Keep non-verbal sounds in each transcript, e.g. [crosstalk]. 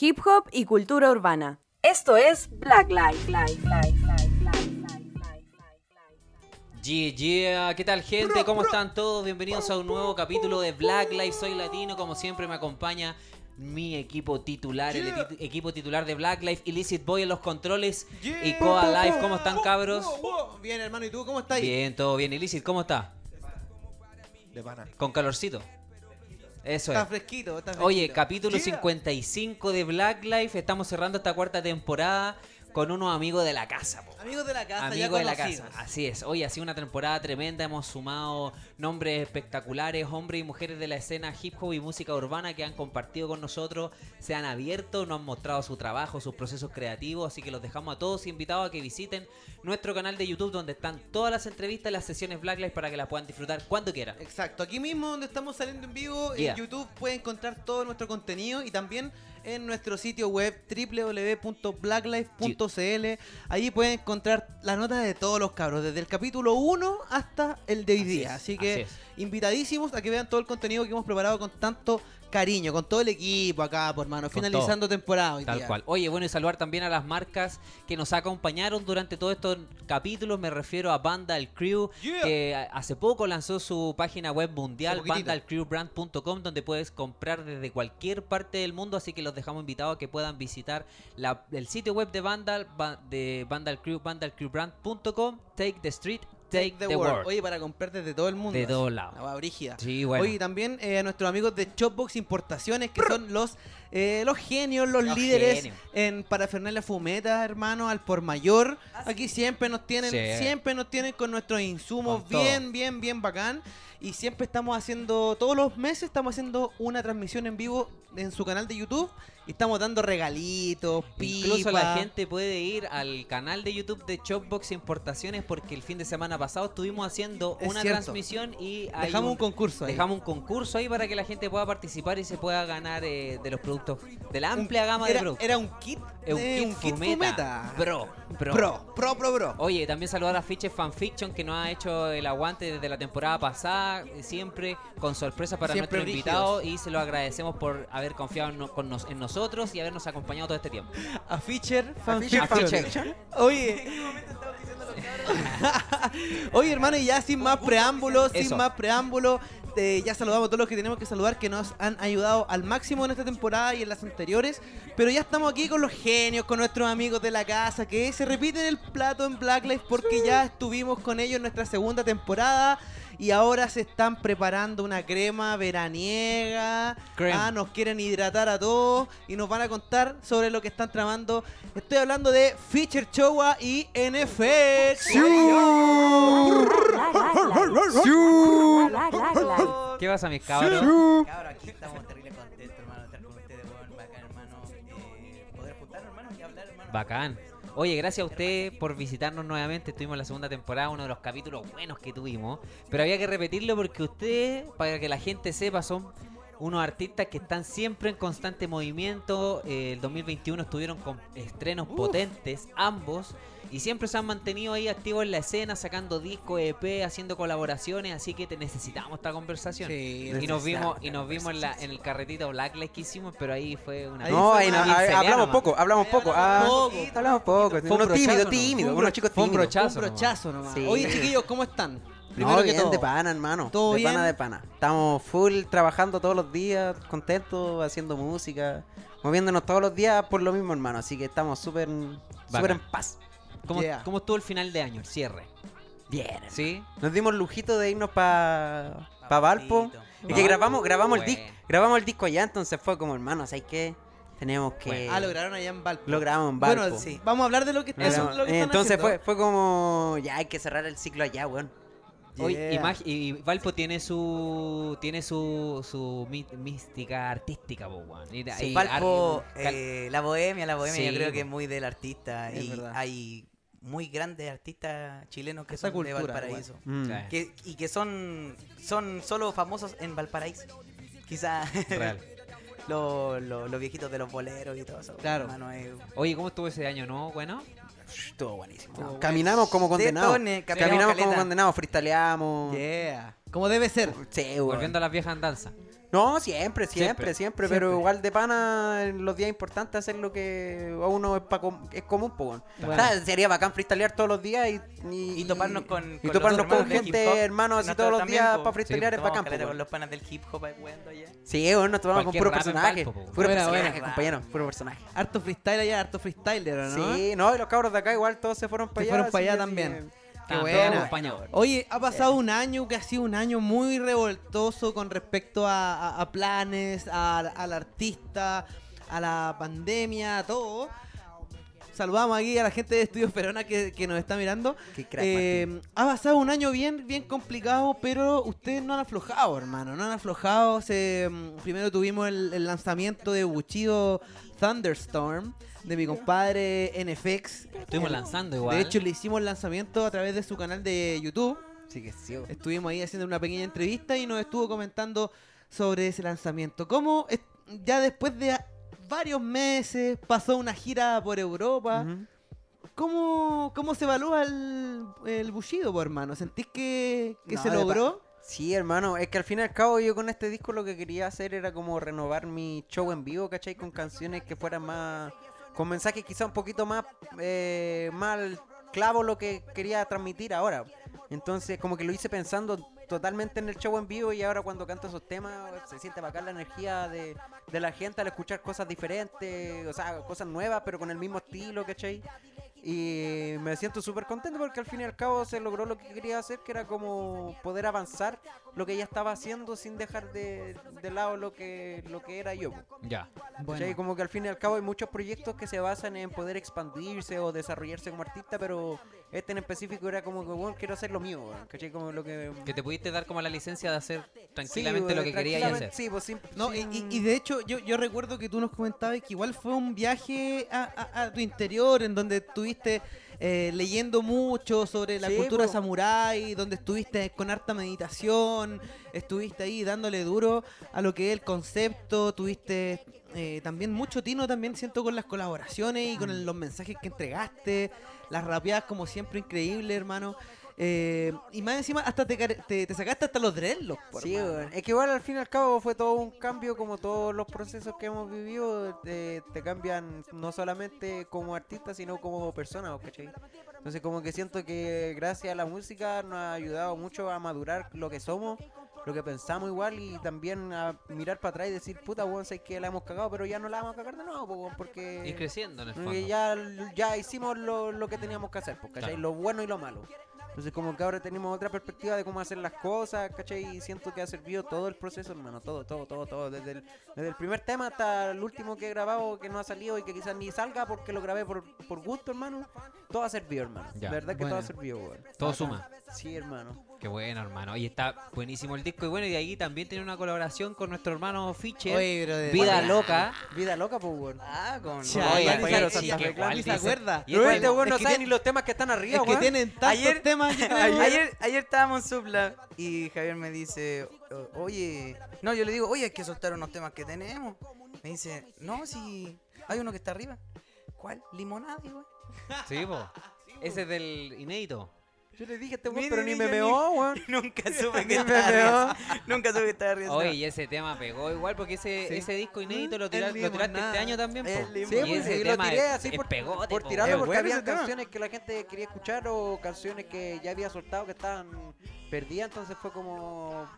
hip hop y cultura urbana. Esto es Black Life. Yeah, yeah, ¿qué tal gente? ¿Cómo están todos? Bienvenidos a un nuevo capítulo de Black Life. Soy latino, como siempre me acompaña mi equipo titular, el eti- equipo titular de Black Life, Illicit Boy en los controles y Coa Life. ¿Cómo están cabros? Bien, hermano, ¿y tú cómo estás? Bien, todo bien. Illicit, ¿cómo está? De pana. Con calorcito. Eso Está es. fresquito, está fresquito. Oye, capítulo Yeah. 55 de Black Life. Estamos cerrando esta cuarta temporada con unos amigos de la casa. po. Amigos de la casa, Amigos de la casa, así es. Hoy ha sido una temporada tremenda, hemos sumado nombres espectaculares, hombres y mujeres de la escena hip hop y música urbana que han compartido con nosotros, se han abierto, nos han mostrado su trabajo, sus procesos creativos, así que los dejamos a todos invitados a que visiten nuestro canal de YouTube donde están todas las entrevistas y las sesiones Black Lives para que las puedan disfrutar cuando quieran. Exacto, aquí mismo donde estamos saliendo en vivo, Yeah. en YouTube puede encontrar todo nuestro contenido y también en nuestro sitio web www.blacklife.cl. Ahí pueden encontrar la nota de todos los cabros, desde el capítulo 1 hasta el de hoy Así día. es, Así que así. Invitadísimos a que vean todo el contenido que hemos preparado con tanto cariño, con todo el equipo acá, por hermano, Con finalizando temporada hoy Tal día. cual. Oye, bueno, y saludar también a las marcas que nos acompañaron durante todos estos capítulos. Me refiero a Vandal Crew, Yeah. que hace poco lanzó su página web mundial, vandalcrewbrand.com, donde puedes comprar desde cualquier parte del mundo. Así que los dejamos invitados a que puedan visitar la- el sitio web de Vandal, va- de Vandal Crew, vandalcrewbrand.com. Take the street, take, the, world. Oye, para comprar desde todo el mundo. De todos lados. La brígida. Sí, bueno. Oye, también eh, a nuestros amigos de Chopbox Importaciones, que son los eh, los genios, los, Los líderes genios. en parafernalia fumeta, hermano, al por mayor. Aquí siempre nos tienen, Sí. siempre nos tienen con nuestros insumos Con todo. bien, bien, bien bacán. Y siempre estamos haciendo, todos los meses estamos haciendo una transmisión en vivo en su canal de YouTube. Y estamos dando regalitos, Incluso la gente puede ir al canal de YouTube de Chopbox Importaciones porque el fin de semana pasado estuvimos haciendo Es una cierto. transmisión y Dejamos un, concurso ahí. dejamos un concurso ahí para que la gente pueda participar y se pueda ganar eh, de los productos de la amplia gama de era, productos. era un kit, Es un kit fumeta. Bro, bro. Pro, pro, pro, pro. Oye, también saludar a Fiches Fanfiction que nos ha hecho el aguante desde la temporada pasada, siempre con sorpresa para Siempre nuestro invitado y se lo agradecemos por haber confiado en, no- con nos- en nosotros y habernos acompañado todo este tiempo. A Fisher A Fanfiction. Oye. [laughs] Oye, hermano, y ya sin más preámbulos, sin más preámbulos, eh, ya saludamos a todos los que tenemos que saludar que nos han ayudado al máximo en esta temporada y en las anteriores. Pero ya estamos aquí con los genios, con nuestros amigos de la casa, que se repiten el plato en Black Life porque ya estuvimos con ellos en nuestra segunda temporada. Y ahora se están preparando una crema veraniega. Creme. Ah, nos quieren hidratar a todos y nos van a contar sobre lo que están tramando. Estoy hablando de Feature Chowa y NFX. ¿Qué pasa, mis cabros? Cabros, aquí estamos terrible contentos, hermano, de estar con ustedes, bacán, hermano. Eh, poder juntarnos, hermano, y hablar, hermano. Bacán. Oye, gracias a usted por visitarnos nuevamente. Estuvimos en la segunda temporada, uno de los capítulos buenos que tuvimos. Pero había que repetirlo porque usted, para que la gente sepa, son unos artistas que están siempre en constante movimiento. Eh, el 2021 estuvieron con estrenos potentes, ambos. Y siempre se han mantenido ahí activos en la escena, sacando discos, EP, haciendo colaboraciones. Así que te necesitamos esta conversación. Sí, y nos vimos, y nos vimos en, la, en el carretito Blacklight que hicimos, pero ahí fue una. No, ahí no, hablamos poco, hablamos poco. Ah, Poco. hablamos poco. Fue un Uno tímido, tímido, unos chicos fue un tímidos. brochazo. Un brochazo nomás. Sí. Oye, chiquillos, ¿cómo están? Primero No, que bien, todo. de pana, hermano. ¿Todo de bien? pana, de pana. Estamos full trabajando todos los días, contentos, haciendo música, moviéndonos todos los días por lo mismo, hermano. Así que estamos súper súper en paz. ¿Cómo, Yeah. ¿Cómo estuvo el final de año, el cierre? Bien. ¿Sí? Nos dimos el lujito de irnos para pa Valpo. Valpito. Y que Valpo, grabamos, grabamos el bueno. disco, grabamos el disco allá, entonces fue como, hermano, ¿sabes qué? Tenemos que Bueno. Ah, lo grabaron allá en Valpo. lo grabamos en Valpo. Bueno, sí. Vamos a hablar de lo que, eso lo que están entonces haciendo. fue, fue como, ya hay que cerrar el ciclo allá, weón. Yeah. y Valpo tiene su tiene su, su mística artística, po. Y- Sí, y Valpo, eh, la bohemia, la bohemia, Sí, yo creo que es muy del artista. Es y verdad. hay muy grandes artistas chilenos que Esa son cultura, de Valparaíso. Mm. Que, y que son, son solo famosos en Valparaíso. Quizá Real. [laughs] los, los- los viejitos de los boleros y todo eso. Claro. hermano, eh, Oye, ¿cómo estuvo ese año, no? Bueno. Estuvo buenísimo. Caminamos como condenados. Caminamos Caminamos como condenados, freestaleamos. Yeah. Como debe ser. Sí, weón. Volviendo a las viejas andanzas. No, siempre, siempre, Siempre, siempre, pero igual de pana en los días importantes hacer lo que a uno es, pa com- es común, po, weón. Bueno. O sea, sería bacán freestylear todos los días y, y, Y toparnos con, y con toparnos los con gente, hermanos, así todos los también, días para freestylear es Tomamos bacán, po, con los panas del hip hop allá. Sí, bueno, nos tomamos con puro personaje. Valpo, po. Puro Buena, personaje, buena. compañero, puro personaje. Harto freestyle allá, harto freestyler, ¿o ¿no? Sí, no, y los cabros de acá igual todos se fueron para Se allá. fueron pa' así allá que también. Qué buena. Oye, ha pasado un año que ha sido un año muy revoltoso con respecto a, a- a planes, a- al artista, a la pandemia, a todo. Saludamos aquí a la gente de Estudios Perona que, que nos está mirando. Qué crack, Eh, ha pasado un año bien, bien complicado, pero ustedes no han aflojado, hermano. No han aflojado. Se, mm, primero tuvimos el, el lanzamiento de Buchido Thunderstorm de mi compadre NFX. Estuvimos lanzando igual. De hecho, le hicimos el lanzamiento a través de su canal de YouTube. Sí que sí. Estuvimos ahí haciendo una pequeña entrevista y nos estuvo comentando sobre ese lanzamiento. ¿Cómo ya después de varios meses pasó una gira por Europa? ¿Cómo, ¿Cómo se evalúa el, el Bushido, po, hermano? ¿Sentís que, que No, se logró? Sí, hermano, es que al fin y al cabo yo con este disco lo que quería hacer era como renovar mi show en vivo, ¿cachai? Con canciones que fueran más, con mensajes quizá un poquito más, eh, más al clavo lo que quería transmitir ahora. Entonces como que lo hice pensando totalmente en el show en vivo y ahora cuando canto esos temas se siente bacán la energía de, de la gente al escuchar cosas diferentes, o sea, cosas nuevas pero con el mismo estilo, ¿cachai? Y me siento súper contento porque al fin y al cabo se logró lo que quería hacer, que era como poder avanzar lo que ya estaba haciendo sin dejar de, de lado lo que, lo que era yo. Ya. ¿Cachai? Como que al fin y al cabo hay muchos proyectos que se basan en poder expandirse o desarrollarse como artista, pero este en específico era como que, bueno, quiero hacer lo mío, ¿cachai? Como lo que... Que te pudiste dar como la licencia de hacer Sí, tranquilamente lo weón, que querías hacer. Sí, pues sin- No, y, sin- y- y de hecho, yo, yo recuerdo que tú nos comentabas que igual fue un viaje a, a- a tu interior, en donde estuviste eh, leyendo mucho sobre la Sí, cultura po. samurái, donde estuviste con harta meditación, estuviste ahí dándole duro a lo que es el concepto, tuviste eh, también mucho tino, también siento con las colaboraciones y con el- los mensajes que entregaste, las rapeadas como siempre increíble, hermano. Eh, y más encima, hasta te, te, te sacaste hasta los dreadlocks. por Sí, es que igual al fin y al cabo fue todo un cambio como todos los procesos que hemos vivido, te, te cambian no solamente como artista, sino como persona, ¿cachai? Entonces como que siento que gracias a la música nos ha ayudado mucho a madurar lo que somos, lo que pensamos igual y también a mirar para atrás y decir, puta, weón, sé que la hemos cagado, pero ya no la vamos a cagar de nuevo, porque... Ir creciendo en el fondo. porque ya, ya hicimos lo, lo que teníamos que hacer, pues, ¿cachai? Claro. Lo bueno y lo malo. Entonces como que ahora tenemos otra perspectiva de cómo hacer las cosas, ¿cachai? Y siento que ha servido todo el proceso, hermano, todo, todo, todo, todo. Desde el, desde el primer tema hasta el último que he grabado, que no ha salido y que quizás ni salga porque lo grabé por, por gusto, hermano. Todo ha servido, hermano. Ya. La verdad que todo ha servido, weón. Todo suma. Sí, hermano. Qué bueno, hermano. Y está buenísimo el disco. Y bueno, y de ahí también tiene una colaboración con nuestro hermano Fischer. Oye, brother. Vida loca. Vida loca, pues, weón. Ah, con. Oye, ya pero ni sí, se- acuerda. Y Pero este- weón no sabe ni los temas que están arriba, Es que weón. tienen tantos Ayer- temas. Ayer, weón. ayer, ayer estábamos en Supla y Javier me dice, "O- oye, no, yo le digo, oye, hay que soltar unos temas que tenemos. Me dice, no, si hay uno que está arriba. ¿Cuál? Limonada, güey. Sí, po. Ese es del inédito. Yo le dije a este Ni- weón, pero ni- me meó, weón. [laughs] Nunca supe Ni que me estaba. Nunca supe que estaba arriba. Oye, y ese tema pegó igual porque ese, Sí. ese disco inédito lo, El tira- lo tiraste este año también, po. El Sí, y pues, ese y lo tiré es- así es por, pegote, por po. tirarlo Es porque bueno había canciones que la gente quería escuchar o canciones que ya había soltado que estaban perdidas, entonces fue como...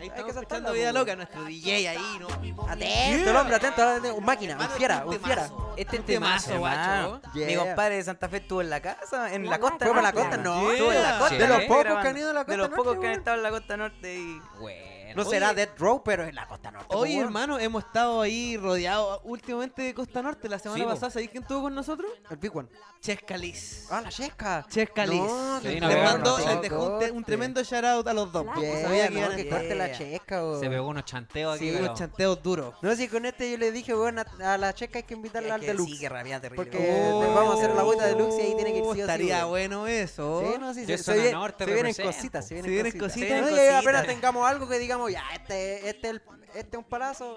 Ahí hay que Vida. Loca, nuestro DJ ahí, ¿no? Atento, el hombre, atento, atento, un máquina, un fiera, este un fiera. Este un temazo, guacho. Yeah. Mi compadre de Santa Fe estuvo en la casa, en la costa. ¿Fue para la norte, costa? No, Estuvo en la costa. De los pocos que han ido a la De costa los norte, pocos que han estado en la costa norte y... Bueno. No Oye, será Death Row, pero en la costa norte. Oye, po, weón. hermano, hemos estado ahí rodeados últimamente de Costa Norte. La semana Sí, pasada, ¿sabéis quién estuvo con nosotros? El Big One. Chescalis. Ah, la Chesca. Chescalis. No, Sí, les no, les no, les no, dejó un, tremendo shout out a los dos. sabía que no, iban a que estar. corte la. Chesca. Se pegó unos chanteos aquí. Sí, pero- unos chanteos duros. No, si con este yo le dije, weón, a, a la Chesca hay que invitarla Es al que deluxe. Sí, que rabia terrible. Porque le vamos a hacer la vuelta deluxe y ahí tiene que ir sí Estaría bueno eso. Sí, no, sí, Yo se, se, viene- norte se vienen cositas, se vienen cositas. Se vienen No, apenas tengamos algo que digamos ya, este, este, el- este es un palazo,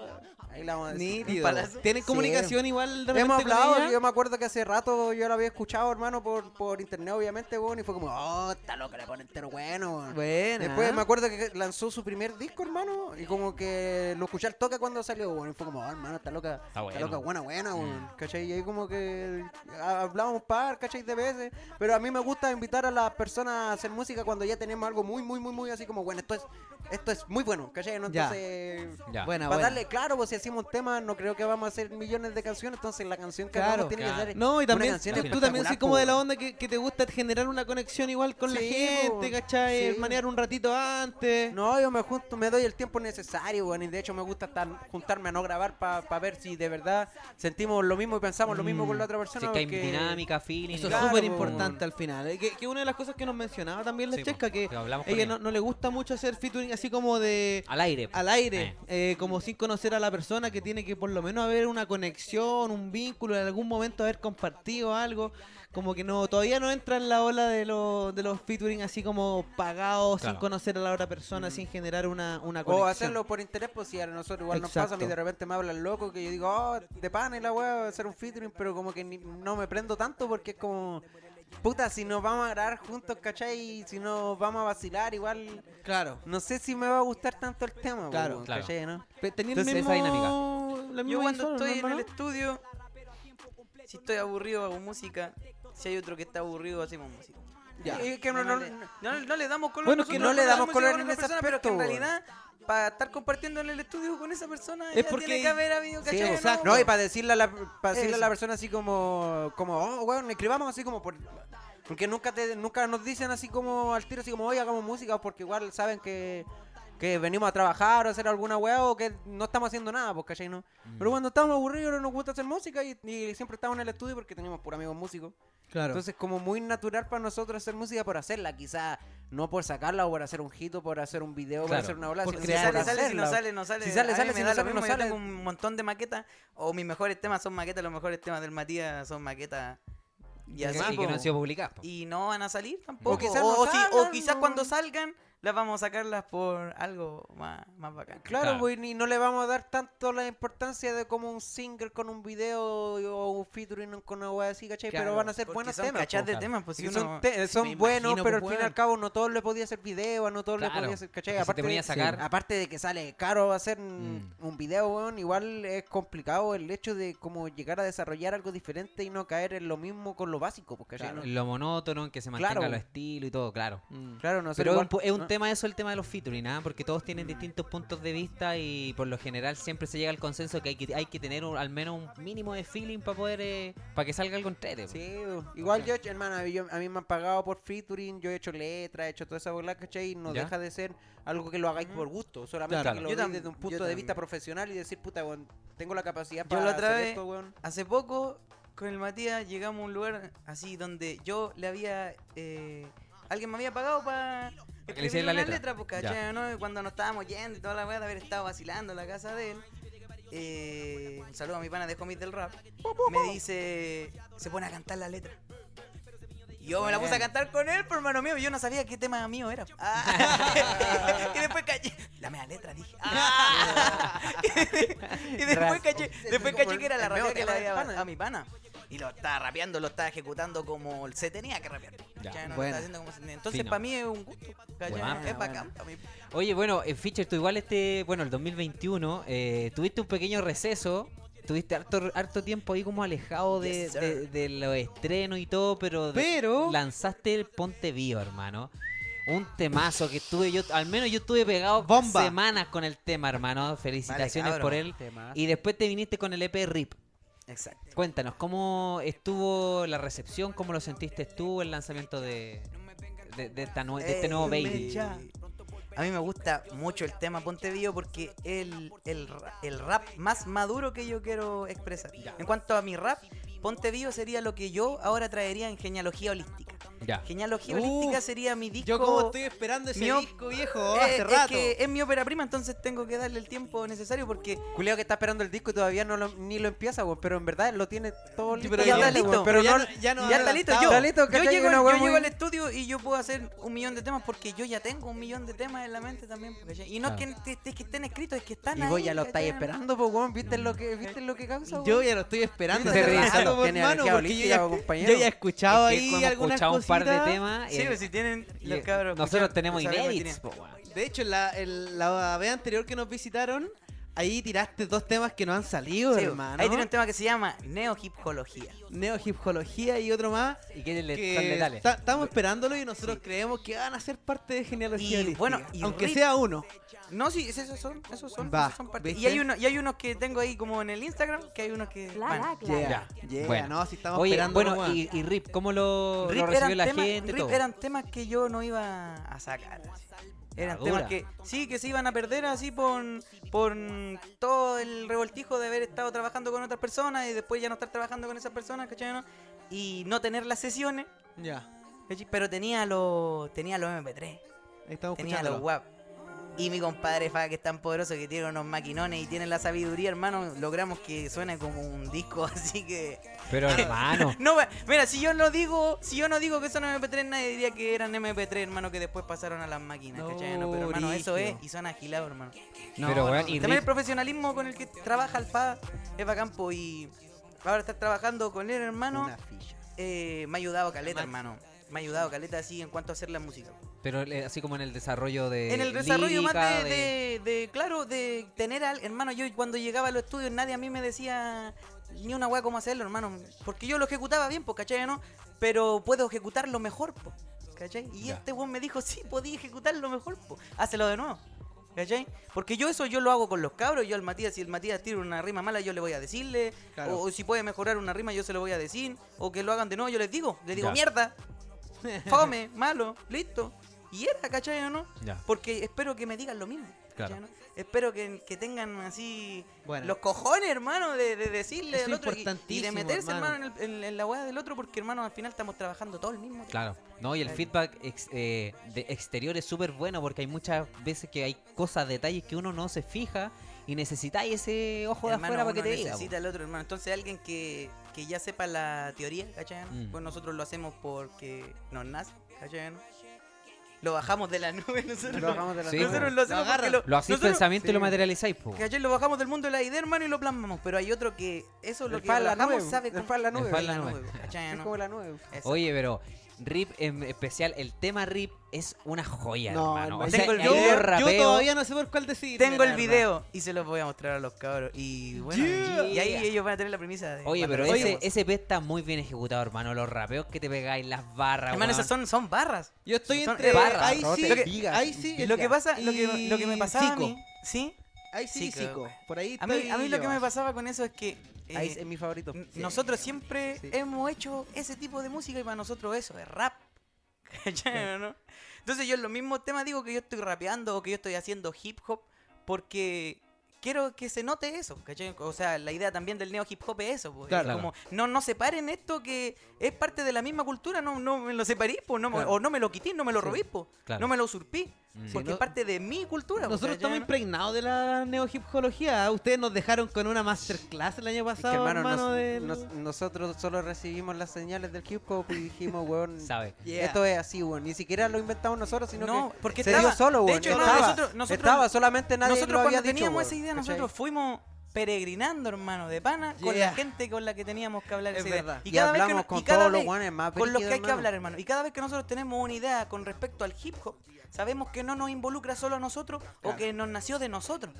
ahí la vamos a decir. Nítido. ¿Tienen Sí. comunicación igual de repente Hemos con hablado, ella? yo me acuerdo que hace rato yo lo había escuchado, hermano, por, por internet, obviamente, weón, y fue como, oh, está loca, le pone entero bueno, weón. Buena. Después me acuerdo que lanzó su primer disco, hermano, y como que lo escuché al toque cuando salió, weón, y fue como, oh, hermano, está loca, está, bueno. loca, buena, buena, weón, ¿cachai? Y ahí como que hablábamos par, ¿cachai? De veces, pero a mí me gusta invitar a las personas a hacer música cuando ya tenemos algo muy, muy, muy, muy así como, bueno, esto es, esto es muy bueno, ¿cachai? Entonces... Ya. Buena, Para buena. darle claro, pues si hacemos un tema, no creo que vamos a hacer millones de canciones, entonces la canción que Claro. hagamos tiene Claro. que ser No, y una también canción tú, también soy como de la weón. onda que, que te gusta generar una conexión igual con la Sí, gente. ¿cachai? Sí. Manear un ratito antes. No, yo me junto, me doy el tiempo necesario, weón, y de hecho me gusta estar, juntarme a no grabar para ver si de verdad sentimos lo mismo y pensamos lo mismo con la otra Si persona. es que hay dinámica, feeling. Eso y es súper po, importante al final. eh, Que, que una de las cosas que nos mencionaba también la Sí, Chesca, po, que ella ella. no, no le gusta mucho hacer featuring así como de Al aire. al aire, eh, como sin conocer a la persona, que tiene que por lo menos haber una conexión, un vínculo, en algún momento haber compartido algo. Como que no, todavía no entra en la ola de, los de los featuring así como pagados, sin conocer a la otra persona, sin generar una, una O conexión. hacerlo por interés, pues si a nosotros igual nos pasa, a mí de repente me hablan loco que yo digo, oh, de pan y la weá, hacer un featuring, pero como que ni- no me prendo tanto porque es como, puta, si nos vamos a grabar juntos, ¿cachai? Si nos vamos a vacilar, igual, Claro. no sé si me va a gustar tanto el tema, Claro. Claro. ¿cachai, no? Tenía Entonces, mismo, esa dinámica. la Yo cuando visual, estoy ¿no, en el estudio, si estoy aburrido hago música, si hay otro que está aburrido hacemos música. Ya. Y que no, no- le, no- no le damos color. Bueno, es que no le damos música color en ese persona, pero que en aspecto, realidad para estar compartiendo en el estudio con esa persona Es ya porque- tiene que haber habido Sí, exacto. No, y para decirle a la, para decirle a la persona así como, como, oh, weón, escribamos así como por... Porque nunca te, nunca nos dicen así como al tiro, así como, oye, hagamos música, porque igual saben que, que venimos a trabajar o a hacer alguna weá o que no estamos haciendo nada, pues, ¿cachai? No? Pero cuando estamos aburridos no nos gusta hacer música y, y siempre estamos en el estudio porque tenemos por amigos músicos. Claro. Entonces, como muy natural para nosotros hacer música por hacerla, quizá no por sacarla o por hacer un hit o por hacer un video o por Claro. hacer una ola, Si sale, sale, si no sale, no sale. Si sale, sale, si no sale, no mismo, yo sale. tengo un montón de maquetas, o mis mejores temas son maquetas, los mejores temas del Matías son maquetas. Y Y así, que no han sido publicadas. Y no van a salir tampoco. O, quizás no o si- o salgan, quizás no. cuando salgan, las vamos a sacarlas por algo más, más bacán. Claro, Claro. pues, y no le vamos a dar tanto la importancia de como un single con un video o un featuring con una wea así, ¿cachai? Claro, Pero van a ser buenos son temas. cachas de temas, pues Sí, si son uno- te- son me buenos, pero al fin y al cabo no todos le podía hacer video, no todos le podía hacer, ¿cachai? porque si te Aparte, de- sacar- aparte de que sale caro hacer un- Mm. un video, weón, igual es complicado el hecho de como llegar a desarrollar algo diferente y no caer en lo mismo con lo básico, pues, ¿cachai? Claro, No- en Lo monótono, en que se mantenga Claro. los estilos y todo, claro. Mm. Claro, no sé. Pero es igual- un, pu- es un no- tema eso, el tema de los featuring, ¿ah? porque todos tienen distintos puntos de vista y por lo general siempre se llega al consenso que hay que, hay que tener un- al menos un mínimo de feeling para poder, eh, para que salga algo entrete. Sí, igual yo, hermano, yo- a mí me han pagado por featuring, yo he hecho letras, he hecho toda esa bola, ¿cachai? Y no ¿Ya? deja de ser algo que lo hagáis por gusto, solamente Claro. que lo Yo veis tam- desde un yo punto de vista profesional y decir, puta, weón, tengo la capacidad Yo para la otra hacer vez- esto, weón. Hace poco, con el Matías, llegamos a un lugar así donde yo le había. eh, alguien me había pagado para. Que le hicieran la una letra. pues, ¿cachai? ¿no? Y Cuando nos estábamos yendo y toda la weá de haber estado vacilando en la casa de él. eh, un saludo a mi pana de Homies del Rap. Me dice. Se pone a cantar la letra. Y yo me la puse a cantar con él, por hermano mío. y Yo no sabía qué tema mío era. [laughs] Ah. [laughs] y después caché. La media letra, dije. Ah. [laughs] y después caché, después caché que era la rapea que le había a mi pana. Y lo estaba rapeando, lo estaba ejecutando como se tenía que rapear. Ya. ¿cachai? No lo Buena. estaba haciendo como se- Entonces, para mí es un gusto. Buena, es bacán. mí. Oye, bueno, eh, Fischer, tú igual este, bueno, el 2021, eh, tuviste un pequeño receso, tuviste harto, harto tiempo ahí como alejado de, Yes, sir. de- de los estrenos y todo, pero, Pero- lanzaste el Ponte Vivo, hermano. Un temazo que estuve yo, al menos yo estuve pegado Bomba. semanas con el tema, hermano. Felicitaciones Vale, por él. Temazo. Y después te viniste con el EP RIP. Exacto. Cuéntanos, ¿cómo estuvo la recepción? ¿Cómo lo sentiste tú el lanzamiento de, de, de esta de este nuevo Eh, baby? ya. A mí me gusta mucho el tema Ponte Vivo porque es el, el, el rap más maduro que yo quiero expresar. En cuanto a mi rap, Ponte Vivo sería lo que yo ahora traería en genealogía holística. Ya. Genealogía Uh, Holística sería mi disco. Yo como estoy esperando ese mi op- disco viejo Eh, hace es rato. que es mi ópera prima, entonces tengo que darle el tiempo necesario porque Culeado que está esperando el disco y todavía no lo, ni lo empieza. Pero en verdad lo tiene todo Sí, listo. pero ya está listo, pero Pero ya no, ya no ya ha está listo. Yo, listo, yo, llego, Una yo llego muy- al estudio y yo puedo hacer un millón de temas porque yo ya tengo un millón de temas en la mente también. ¿cachai? Y no es, Claro. que, es- que estén escritos, es que están Y ahí. vos ya lo estáis esperando, pues, weón. ¿Viste lo que, viste lo que causa? Yo ya lo estoy esperando hace rato, hermano, porque yo ya, he escuchado ahí algunas escuchado un par de temas. Sí, eh, pues si tienen los eh, cabros. nosotros tenemos weón. De hecho, en la, en la vez anterior que nos visitaron, ahí tiraste dos temas que no han salido, Sí, hermano. Ahí tiene un tema que se llama Neo-Hipología. Neo-hipología y otro más. ¿Y le que son letales? está- estamos esperándolo y nosotros creemos que van a ser parte de genealogía Y, holística, bueno, y aunque sea uno. No, sí, es- esos son, esos son, Va, esos son parte- ¿viste? Y hay, uno, y hay unos que tengo ahí como en el Instagram, que hay unos que... Van. bla, bla. Yeah, Ya. yeah, Bueno. no, si estamos Oye, esperando. bueno, y, y Rip, ¿cómo lo, Rip lo recibió eran la temas- gente? Rip todo? eran temas que yo no iba a sacar. así. Eran Ah, temas dura. que sí, que se iban a perder así por, por todo el revoltijo de haber estado trabajando con otras personas y después ya no estar trabajando con esas personas, ¿cachai? no? Y no tener las sesiones, Ya, ¿cachai? pero tenía los tenía los MP3, ahí estamos tenía los. WAP. Y mi compadre Fa, que es tan poderoso que tiene unos maquinones y tiene la sabiduría, hermano, logramos que suene como un disco, [laughs] así que... Pero hermano, [laughs] No, mira, si yo no digo, si yo no digo que son MP3, nadie diría que eran MP3, hermano, que después pasaron a las máquinas, No, ¿cachai? No, pero hermano, eso es y son agilados, hermano. No, pero weón, no, y También el profesionalismo con el que trabaja el FA es bacán, po, y ahora estar trabajando con él, hermano, Una ficha. eh, me ha ayudado caleta, hermano. Me ha ayudado caleta así en cuanto a hacer la música. pero eh, así como en el desarrollo de en el desarrollo más de, de- de, claro, de tener al hermano, yo cuando llegaba a los estudios nadie a mí me decía ni una weá cómo hacerlo, hermano, porque yo lo ejecutaba bien, pues, ¿cachai? ¿no? Pero puedo ejecutarlo mejor, pues, ¿cachai? Y Ya. este weón me dijo, sí, podía ejecutarlo mejor, pues, hácelo de nuevo. ¿Cachai? Porque yo eso yo lo hago con los cabros, yo al Matías, si el Matías tira una rima mala, yo le voy a decirle, Claro. o, o si puede mejorar una rima, yo se lo voy a decir, o que lo hagan de nuevo, yo les digo, les digo, Ya. mierda, fome, [laughs] malo, listo. Y era, ¿cachai o no? Ya. Porque espero que me digan lo mismo. Claro. Espero que, que tengan así Bueno. los cojones, hermano, de, de decirle Eso al otro y- y, de meterse, hermano. hermano, en, el- en- en la weá del otro, porque, hermano, al final estamos trabajando todo el mismo tiempo. Claro, no, y el feedback ex- eh, de exterior es súper bueno porque hay muchas veces que hay cosas, detalles que uno no se fija y necesitáis ese ojo de Hermano, afuera para que te diga. po. necesita al otro, hermano. Entonces, alguien que, que ya sepa la teoría, ¿cachai? Mm. Pues nosotros lo hacemos porque nos nace, ¿cachai? no? Lo bajamos de la nube, [laughs] nosotros. Lo bajamos de la Sí, nube. nosotros lo hacemos Lo porque agarran. lo, Lo hacéis nosotros- pensamiento y lo materializáis, po. ¿Cachai? Lo bajamos del mundo de la idea, hermano, y lo plasmamos. Pero hay otro que eso lo El que la nube, sabe el la nube. la nube. Es como la nube. Eso. Oye, pero Rip en especial, el tema Rip es una joya, No, hermano. hermano. O sea, Tengo el Yo, video, de yo rapeo- todavía no sé por cuál decidir. Tengo el video y se los voy a mostrar a los cabros. Y bueno, Yeah. y ahí ellos van a tener la premisa de. Oye, pero ese, ese EP está muy bien ejecutado, hermano. Los rapeos que te pegáis, las barras, Hermano, esas son, son barras. Yo estoy Son entre barras, ahí sí, Lo que- vigas, ahí sí. Lo que pasa, lo que, lo que me pasaba a mí, ¿sí? Ahí sí, güey. Por ahí A mí, estoy a mí lo que me pasaba con eso es que eh, Ahí es mi favorito. nosotros siempre Sí. hemos hecho ese tipo de música y para nosotros eso es rap. [laughs] ¿Cachai, no? Entonces yo en los mismos temas digo que yo estoy rapeando o que yo estoy haciendo hip hop porque quiero que se note eso, ¿cachai? O sea, la idea también del neo hip hop es eso, pues, Claro. no no separen esto que es parte de la misma cultura, no no me lo separís, pues, no, me- Claro. o no me lo quitís, no me lo robís, pues, no me lo usurpí, Mm. porque no- es parte de mi cultura. Nosotros ¿cachai, estamos no? impregnados de la neohipología. Ustedes nos dejaron con una masterclass el año Es que, pasado, hermano, hermano. nos- del- nos- nosotros solo recibimos las señales del hip hop y dijimos, [laughs] weón, ¿Sabe? Yeah. esto es así, weón. Ni siquiera lo inventamos nosotros, sino No, que porque se estaba- dio solo, de weón. hecho, hermano, estaba, nosotros- nosotros- estaba, solamente nadie nosotros lo había cuando dicho, teníamos weón, esa idea, ¿cachai? nosotros fuimos peregrinando, hermano, de pana, con Yeah. la gente con la que teníamos que hablar Es esa idea. verdad. Y, cada vez que hablamos con y cada todos los vez guanes más con los que hay que hablar, hermano. Y cada vez que nosotros tenemos una idea con respecto al hip hop, sabemos que no nos involucra solo a nosotros o que nos nació de nosotros.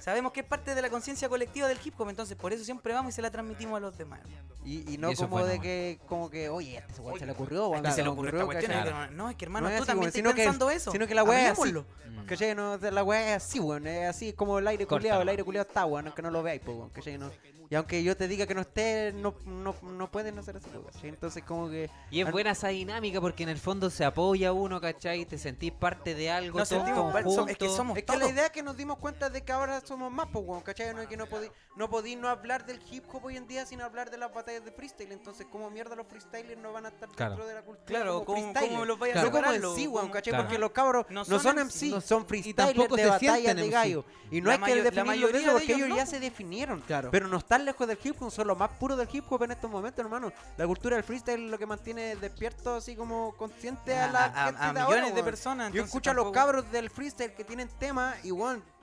Sabemos que es parte de la conciencia colectiva del hip hop, entonces por eso siempre vamos y se la transmitimos a los demás. Y, y no Y como bueno, de que, como que, oye, este weón se le ocurrió, mí se le ocurrió esta cuestión, No, es que hermano, No es tú así, también estás sino que- pensando eso. Sino que la weá es así. Mm. ¿Cachai? No, la weá es así, weón. Es así como el aire culeado. El aire culeado está, weón. Aunque no lo veáis, pues, weón. ¿Cachai? No, Y aunque yo te diga que no esté, no, no, no pueden hacer eso, ¿cachai? Entonces como que... Y es buena esa dinámica porque en el fondo se apoya uno, ¿cachai? Te sentís parte de algo, Nos sentimos es que somos Es que todos. la idea es que nos dimos cuenta de que ahora somos más, pues, weón, ¿cachai? No es que no podí, no podí no hablar del hip hop hoy en día sin hablar de las batallas de freestyle. Entonces, ¿cómo mierda los freestylers no van a estar Claro. dentro de la cultura Claro, como ¿cómo, freestylers? cómo los vayas Claro. a No como weón, ¿Cómo? ¿cachai? Claro. Porque los cabros No no son son, MC, MC, no- son y freestylers tampoco de se batallas de MC. gallo. Y no La es que definirlo de mayoría eso, de porque ellos ya se definieron. Claro. Pero no están lejos del hip hop, son los más puros del hip hop en estos momentos, hermano. La cultura del freestyle es lo que mantiene despierto, así como consciente a, la a, gente a de millones ahora, de personas. Yo escucho a los cabros del freestyle que tienen temas y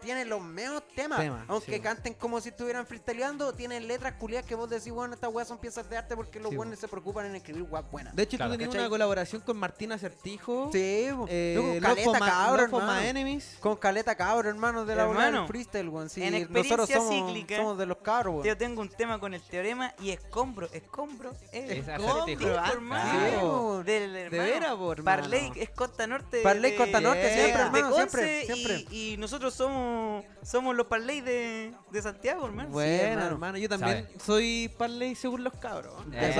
tienen los meos temas. Aunque sí. canten como si estuvieran freestyleando, tienen letras culiadas que vos decís, weón, estas weas son piezas de arte porque los Sí, weones se preocupan en escribir weas buenas. De hecho, Claro. tú tenías ¿Cachai? una colaboración con Martín Acertijo. Sí. Eh, con caleta cabro. Enemies. Con caleta cabro, hermano, de la bola del Hermano, freestyle, weón. Sí, en nosotros somos, cíclica, somos de los cabros, weón. Yo tengo un tema con el teorema y escombro, escombro, Es es acertijo. hermano. De hermano. veras, po, hermano. Parley es Costa Norte. Parley de- Costa Norte, siempre, de hermano, de siempre, y nosotros somos somos los Parley de, de Santiago, hermano. Bueno, hermano. hermano. yo también soy Parley según los cabros. Eh,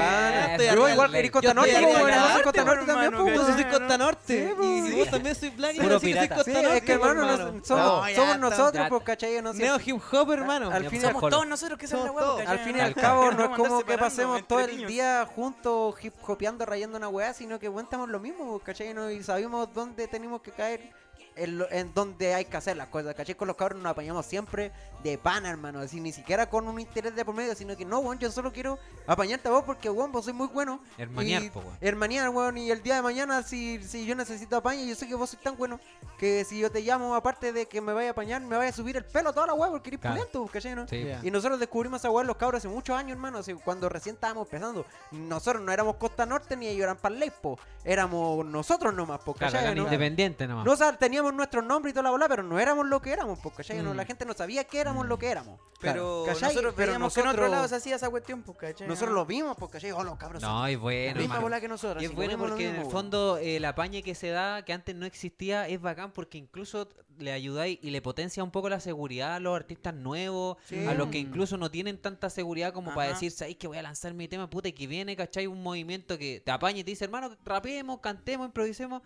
estoy Yo igual, eres Costa Norte, pues, soy Costa pues, Norte también, hermano, pues, soy Costa Norte. Sí, y pues. vos también soy Black. Que soy pirata. Costa Norte. es que hermano, somos, nosotros, pues, ¿cachai? No sé. Neo hip hop, hermano. Al Ya, fin y somos todos nosotros que somos la hueá, todos. ¿cachai? Al fin y al cabo, no es como que pasemos todo el día juntos hip hopeando, rayando una weá, sino que bueno, estamos lo mismo, ¿cachai? No, y sabemos dónde tenemos que caer, en, lo- en dónde hay que hacer las cosas, ¿cachai? Con los cabros nos apañamos siempre de pana, hermano, así ni siquiera con un interés de por medio, sino que no, weón, yo solo quiero apañarte a vos porque, weón, vos sois muy bueno. Hermanear, Y- po, weón. Hermanear, weón, y el día de mañana, si, si yo necesito apaño, yo sé que vos sois tan bueno que si yo te llamo, aparte de que me vaya a apañar, me vaya a subir el pelo a toda la weá porque eres Claro. pulento, ¿cachai? No? Sí. Ya. Y nosotros descubrimos esa weá en los cabros hace muchos años, hermano. así, cuando recién estábamos empezando. Nosotros no éramos Costa Norte ni ellos eran Parley, po. Éramos nosotros nomás, po, Claro, ¿cachai? eran ¿no? independientes nomás. No, o sea, teníamos nuestros nombres y toda la bola, pero no éramos lo que éramos, po, ¿cachai? No, Mm. la gente no sabía que éramos lo que éramos. Pero nosotros Pero veíamos que en otro lado se hacía esa cuestión, pues, ¿cachai? Nosotros lo vimos, po, ¿cachai? Oh, los cabros. son No, la bueno, misma hermano. bola que nosotros. Y es bueno porque en el weón. fondo eh, el apañe que se da, que antes no existía, es bacán porque incluso le ayudáis y le potencia un poco la seguridad a los artistas nuevos, Sí. a los que incluso no tienen tanta seguridad como para decir, ¿sabéis que voy a lanzar mi tema? Puta, y que viene, ¿cachai? Un movimiento que te apaña y te dice, hermano, rapeemos, cantemos, improvisemos.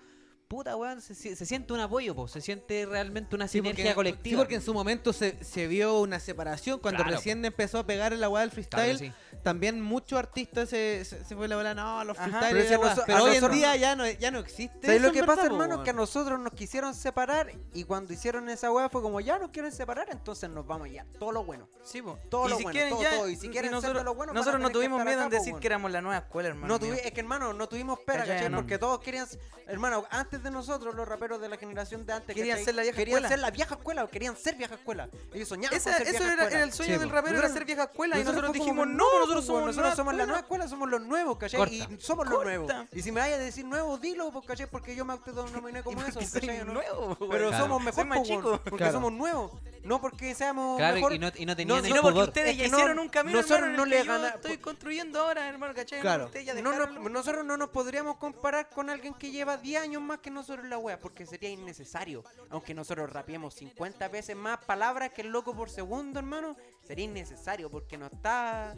Puta, weón, se, siente un apoyo, po, se siente realmente una Sí, sinergia porque, colectiva. sí, porque en su momento se, se vio una separación. Cuando Claro, recién empezó a pegar en la weá del Claro freestyle, sí. también muchos artistas se, se, se fue la bola, no, los Ajá. freestyle. Pero hoy en día ya no, ya no existe. ¿Sabes eso lo que verdad, pasa, po, hermano? weón. Que a nosotros nos quisieron separar y cuando hicieron esa weá fue como, ya nos quieren separar, entonces nos vamos ya. Todo lo bueno. Sí, po. Todo y lo si bueno, quieren todo, ya, todo. Y si quieren ser nosotros, de lo bueno, nosotros no tuvimos miedo en decir que éramos la nueva escuela, hermano. Es que hermano, no tuvimos pera. Porque todos querían, hermano, antes de nosotros, los raperos de la generación de antes, Querían ¿cachai? ser la vieja querían escuela. ser la vieja escuela, querían ser vieja escuela. Ellos soñaban Esa- con ser eso vieja era, escuela. era el sueño Sí, del rapero, era ser vieja escuela. Y nosotros dijimos, no, nosotros somos, nosotros nueva somos la nueva escuela. somos los nuevos, ¿cachai? Corta. Y somos los nuevos. Y si me vayas a decir nuevos, dilo, pues, ¿cachai? Porque yo me autodenominé [laughs] como eso, ¿cachai? ¿no? nuevo, Pero somos mejor, porque somos nuevos. No porque seamos Claro, mejor. y no, y no tenían No, el Sino porque ustedes Es ya que no- hicieron un camino, nosotros hermano, en no le yo gana- estoy construyendo ahora, hermano, ¿cachai? Claro. Ya No, nosotros no nos podríamos comparar con alguien que lleva 10 años más que nosotros en la wea, porque sería innecesario. Aunque nosotros rapiemos 50 veces más palabras que el loco por segundo, hermano, sería innecesario porque no está.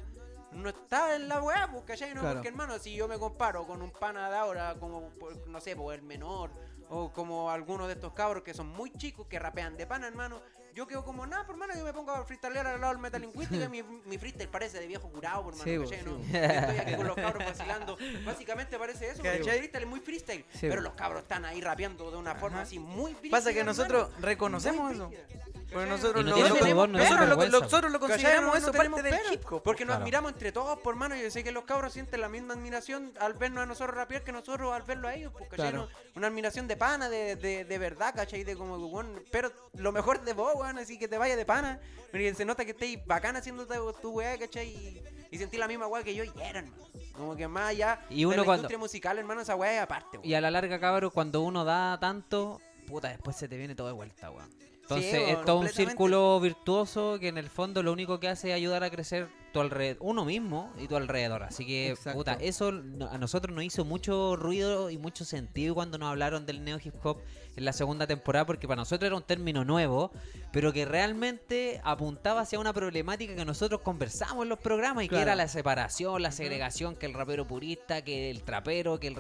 No está en la wea, pues, ¿cachai? No, Claro. porque hermano, si yo me comparo con un pana de ahora, como, por- no sé, pues el menor, o como algunos de estos cabros que son muy chicos, que rapean de pana, hermano, yo quedo como, nada, por hermano, yo me pongo a freestylear al lado del metalingüística y mi, mi freestyle parece de viejo curado, por hermano, Sí, ¿cachai? No, sí, estoy aquí con los cabros vacilando. Básicamente parece eso, porque el freestyle es muy freestyle, Sí, pero bo. los cabros están ahí rapeando de una forma Ajá. así muy brígida, Pasa que hermano. nosotros reconocemos eso. brígida. Porque ¿Cachai? nosotros no lo, pudor, no nosotros, lo, consideramos No- no eso tenemos parte del pena, hip hop. Porque nos Claro. admiramos entre todos, por mano. Yo sé que los cabros sienten la misma admiración al vernos a nosotros rapear que nosotros al verlo a ellos. ¿cachai? Claro. No- Una admiración de pana, de, de, de verdad, ¿cachai? De como, weón, pero lo mejor de vos, weón, así que te vaya de pana. Porque se nota que estéis bacán haciendo tu, tu weá, ¿cachai? Y, y sentí la misma weá que yo y eran. Como que más allá Y uno de la cuando- industria musical, hermano, esa weá es aparte, weón. Y a la larga, cabrón, cuando uno da tanto, puta, después se te viene todo de vuelta, weón. Entonces es todo un círculo virtuoso que en el fondo lo único que hace es ayudar a crecer tu alrededor, uno mismo y tu alrededor. Así que, Exacto. puta, eso a nosotros nos hizo mucho ruido y mucho sentido cuando nos hablaron del neo hip hop en la segunda temporada, porque para nosotros era un término nuevo, pero que realmente apuntaba hacia una problemática que nosotros conversamos en los programas y que era la separación, la segregación, que el rapero purista, que el trapero, que el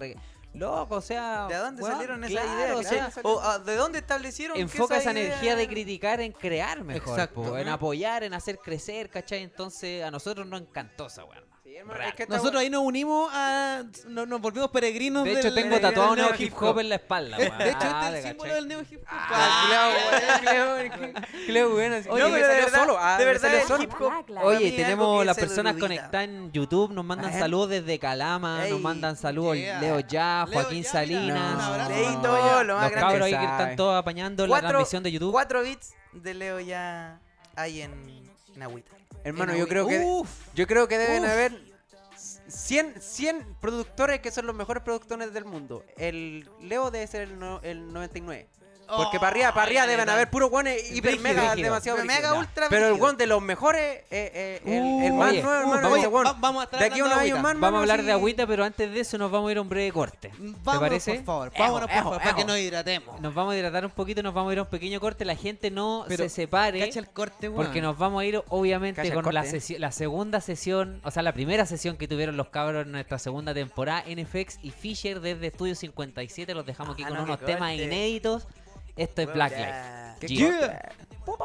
Loco, o sea. ¿De dónde salieron esas claro, ideas? o sea, ¿cachai? ¿O ah, de dónde establecieron que enfoca esa idea- energía de criticar en crear mejor, Exacto. po, en apoyar, en hacer crecer, ¿cachai? Entonces a nosotros nos encantó esa weón. Sí, hermano, es que Nosotros ahí nos unimos a. Nos, nos volvimos peregrinos De hecho, del- tengo tatuado neo hip hop en la espalda, weón. De hecho, este Ah, es el ¿te símbolo del neo hip hop. Ah, Cleo, bueno. Oye, Oye, me pero de salió verdad- solo. Ah, de me verdad salió el solo. hip hop-. Para mí Oye, es tenemos que las personas conectadas en YouTube, nos mandan saludos desde Calama, Ey, nos mandan saludos yeah. Leo Ya, Leo Joaquín Ya, mira, Salinas, un abrazo. Leito, lo más los grande. cabros ahí que están todos apañando la transmisión de YouTube. Cuatro bits de Leo ya hay en, en agüita. Hermano, yo creo que Uf. yo creo que deben Uf. haber 100, 100 productores que son los mejores productores del mundo. El Leo debe ser el, no- el 99. Porque para arriba, para arriba deben haber puros guanes hiper mega demasiado mega ultra Pero el one de los mejores, eh, eh, el, Uh, el más nuevo, hermano, ese vamos a estar De aquí a unos hablando de años más, agüita. Vamos a hablar de agüita, pero antes de eso nos vamos a ir a un breve corte. ¿Te parece? por favor. Ejo, Vámonos, por ejo, favor, para que nos hidratemos. Nos vamos a hidratar un poquito y nos vamos a ir a un pequeño corte. La gente no Pero, se separe. Cacha el corte, weón. Porque nos vamos a ir, obviamente, con la, ¿eh? segunda sesión, o sea, la primera sesión que tuvieron los cabros en nuestra segunda temporada, NFX y Fisher desde Estudio 57. Los dejamos aquí con no, unos temas inéditos. Esto es Black Life. Ya. ¿Qué Yeah. corte?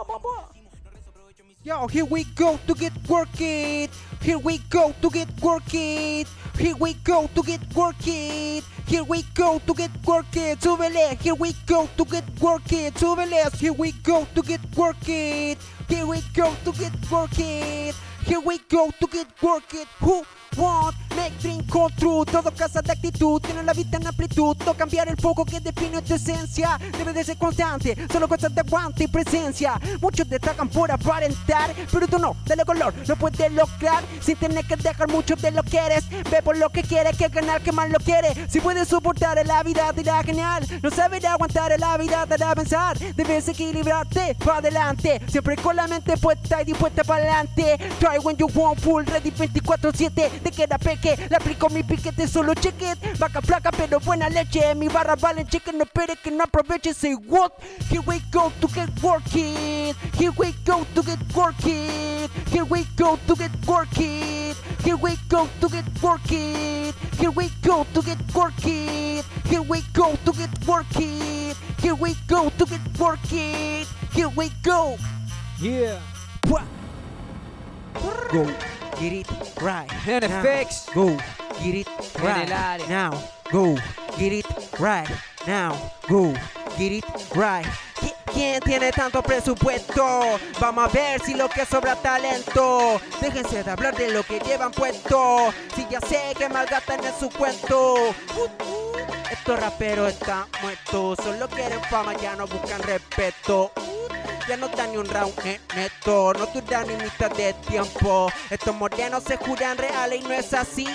Yo, here we go to get work it. Here we go to get work it. Here we go to get work it. Here we go to get work it. Súbele. Here we go to get work it. Súbele. Here we go to get work it. Here we go to get work it. Here we go to get work it. Who want make dream come true? Todo casa de actitud, tiene la vida en amplitud. No cambiar el foco que define tu esencia. Debe de ser constante, solo cosas de aguante y presencia. Muchos destacan por aparentar, pero tú no, dale color, lo puedes lograr sin tener que dejar mucho de lo que eres. Ve por lo que quieres, que ganar, que más lo quiere. Si puedes soportar la vida, te irá genial. No saber aguantar la vida, te hará pensar. Debes equilibrarte para adelante, siempre con la mente puesta y dispuesta para adelante. Try when you want, full ready 24-7. Te queda peque, le aplico mi piquete, solo cheque it. Vaca flaca, pero buena leche. Mi barra vale cheque, no espere que no aproveche. Say what? Here we go to get working. Here we go to get working. Here we go to get working. Here we go to get working. Here we go to get working. Here we go to get working. Here we go to get working. Here we go. Yeah. Go get it right. NFX. Go get it right now. Go get it right now. Go get it right. ¿Qui- ¿Quién tiene tanto presupuesto? Vamos a ver si lo que sobra talento. Déjense de hablar de lo que llevan puesto. Si ya sé que malgastan en su cuento. Uh, uh, Estos raperos están muertos. Solo quieren fama, ya no buscan respeto. Uh, ya no dan ni un round en esto, no duran ni mitad de tiempo. Estos morenos se juran reales y no es así.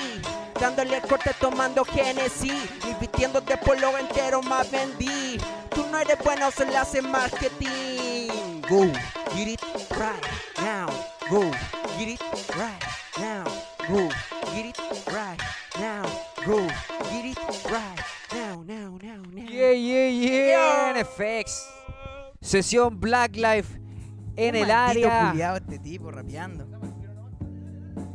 Dándole corte tomando Genesis, invirtiéndote por lo entero más vendí. Tú no eres bueno, solo haces marketing. Go, get it right now. Go, get it right now. Go, get it right now. Go, get it right now, now, now, now. Yeah, yeah, yeah. NFX. Sesión Black Life en el área. este tipo rapeando.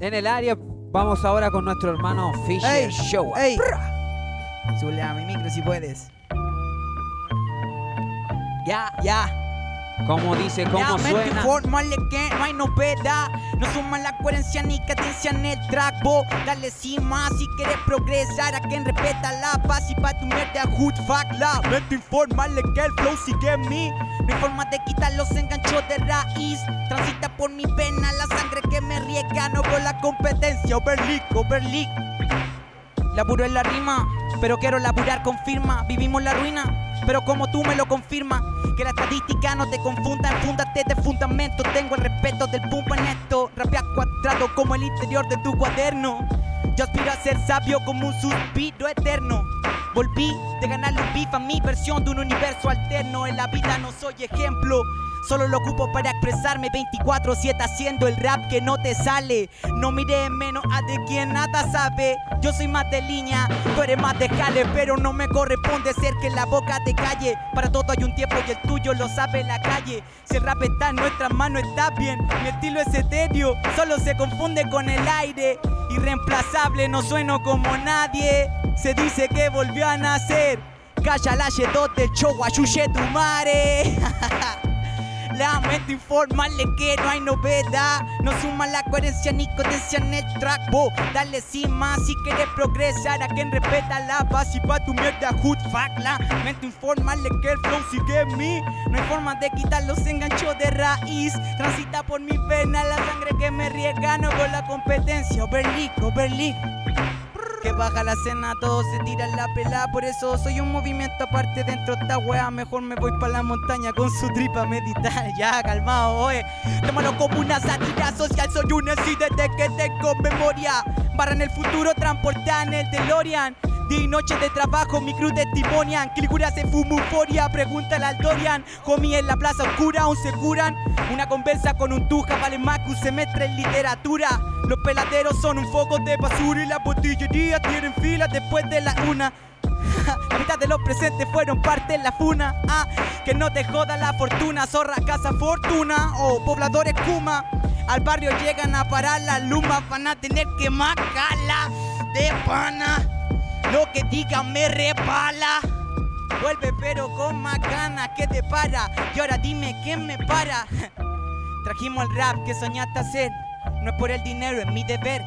En el área. Vamos ahora con nuestro hermano Fisher Ey, Show. ey. Súbele a mi micro si puedes. Ya, ya. ¿Cómo dice? ¿Cómo suena? informale que no hay novedad. No suma la coherencia ni cadencia en el track. Vos dale cima si quieres progresar. A quien respeta la paz y pa' tu mierda hood fuck la. Mente informale que el flow sigue en mí. Hay forma de quitar los enganchos de raíz. Transita por mi pena la sangre que me riega. No por la competencia. Overleak, overleak. Laburo en la rima, pero quiero laburar con firma. Vivimos la ruina, pero como tú me lo confirmas. Que la estadística no te confunda, enfúndate de fundamento. Tengo el respeto del pumpa en esto. Cuadrado como el interior de tu cuaderno. Yo aspiro a ser sabio como un suspiro eterno. Volví de ganarle un beef a mi versión de un universo alterno. En la vida no soy ejemplo, Solo lo ocupo para expresarme 24-7 haciendo el rap que no te sale. No mire menos a de quien nada sabe. Yo soy más de línea, tú eres más de jale, pero no me corresponde ser que la boca te calle. Para todo hay un tiempo y el tuyo lo sabe la calle. Si el rap está en nuestras manos, está bien. Mi estilo es etéreo, solo se confunde con el aire. Irreemplazable, no sueno como nadie. Se dice que volvió a nacer. Calla la Y2 del show, ayuye tu madre. [laughs] Lamento informarle que no hay novedad. No suma la coherencia ni coherencia en el track. Bo, dale cima si quieres progresar. A quien respeta la base y pa' tu mierda, hood fuck. Lamento informarle que el flow sigue en. No hay forma de quitar los enganchos de raíz. Transita por mi vena la sangre que me riega. No con la competencia. Overleak, overleak. Que baja la cena, todos se tiran la pela. Por eso soy un movimiento aparte dentro de esta wea. Mejor me voy pa' la montaña con su tripa meditar. [laughs] Ya, calmado, oye. Tómalo como una sátira social. Soy un así desde que tengo memoria. Barra en el futuro, transportada en el DeLorean. Día y noche de trabajo, mi cruz testimonian. Kilgura se fuma euforia, pregúntale al Dorian. Homie en la plaza oscura, aún se curan. Una conversa con un tuja vale más que un semestre en literatura. Los peladeros son un foco de basura y las botillerías tienen filas después de la una. [laughs] La mitad de los presentes fueron parte de la funa. Ah, que no te joda la fortuna, zorra, casa, fortuna o pobladores kuma. Al barrio llegan a parar las lumas, van a tener que macala de pana. Lo que digan me repala. Vuelve pero con más ganas que te para. Y ahora dime quién me para. [laughs] Trajimos el rap que soñaste hacer. No es por el dinero, es mi deber.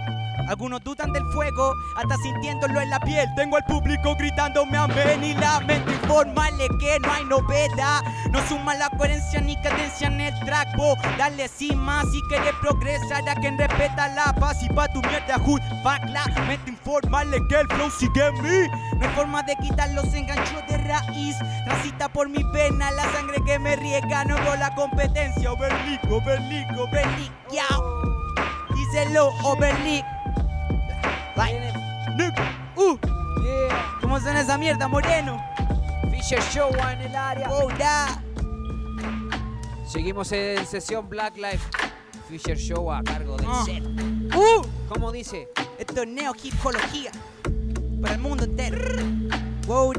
Algunos dudan del fuego, hasta sintiéndolo en la piel. Tengo al público gritándome amén y lamento informarle que no hay novedad. No suma la coherencia ni cadencia en el track. Bo, dale cima si quieres progresar a quien respeta la paz y pa' tu mierda hood. Fuck lamento informarle que el flow sigue en mí. No hay forma de quitar los enganchos de raíz. Transita por mi pena la sangre que me riega. No con la competencia. Overleak, overleak, overleak, yao. Díselo, overleak. Uh. ¿Cómo suena esa mierda, moreno? Fisher Show en el área. Oh, da. Seguimos en sesión Black Life. Fisher Show a cargo del Ah. set. Uh. ¿Cómo dice? Esto es neohipología para el mundo entero. Wow.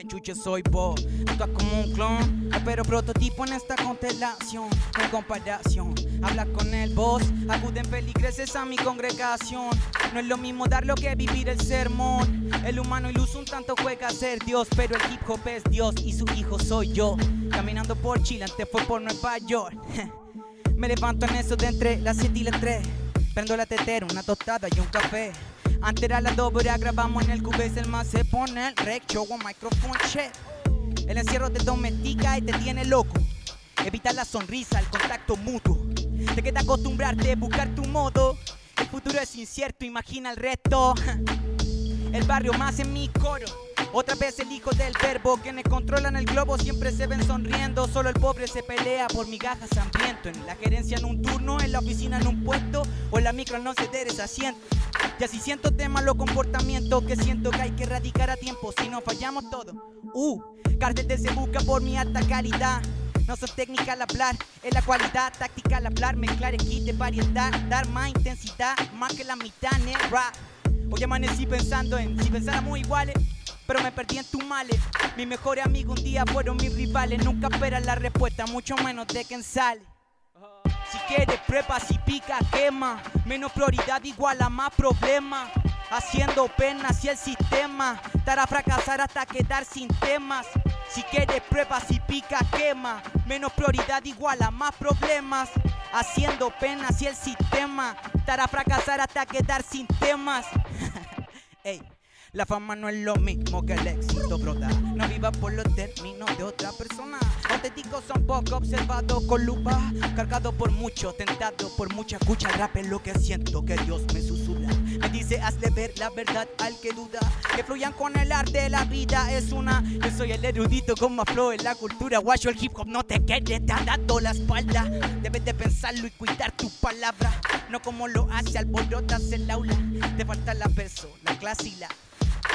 Que chucho soy vos, actúas como un clon, pero prototipo en esta constelación, hay comparación. Habla con el boss, acuden feligreses a mi congregación. No es lo mismo darlo que vivir el sermón. El humano iluso un tanto juega a ser Dios, pero el hip hop es Dios y su hijo soy yo. Caminando por Chile, antes fue por Nueva York. [laughs] Me levanto en eso de entre las 7 y las 3. Prendo la tetera, una tostada y un café. Antes era 2, ahora grabamos en el Cubase, el más se pone el rec, show un microphone check. El encierro te domestica y te tiene loco. Evita la sonrisa, el contacto mutuo. Te queda acostumbrarte, buscar tu modo. El futuro es incierto, imagina el resto. [laughs] El barrio más en mi coro. Otra vez el hijo del verbo, quienes controlan el globo siempre se ven sonriendo. Solo el pobre se pelea por migajas hambriento. En la gerencia en un turno, en la oficina en un puesto, o en la micro no ceder ese asiento. Y así siento de malos comportamientos que siento que hay que erradicar a tiempo, si no fallamos todo. Uh, cartel se busca por mi alta calidad. No soy técnica al hablar, es la cualidad táctica al hablar, mezclar de variedad, dar más intensidad, más que la mitad en rap. Hoy amanecí pensando en si pensáramos iguales, pero me perdí en tus males. Mi mejor amigo un día fueron mis rivales, nunca esperan la respuesta, mucho menos de quien sale. Si quieres prepa, si pica, quema. Menos prioridad igual a más problemas. Haciendo pena hacia el sistema. Estar a fracasar hasta quedar sin temas. Si quieres prepa, si pica, quema. Menos prioridad igual a más problemas. Haciendo pena hacia el sistema. Estar a fracasar hasta quedar sin temas. [laughs] Ey. La fama no es lo mismo que el éxito, broda. No viva por los términos de otra persona. Auténticos son poco observados con lupa. Cargado por mucho, tentado por mucha escucha. Rap es lo que siento que Dios me susurra. Dice, hazle ver la verdad al que duda. Que fluyan con el arte, la vida es una. Yo soy el erudito con más flow en la cultura. Guacho, el hip hop no te quiere, te ha dado la espalda. Debes de pensarlo y cuidar tus palabras. No como lo hace alborotas el aula. Te falta la peso, la clase y la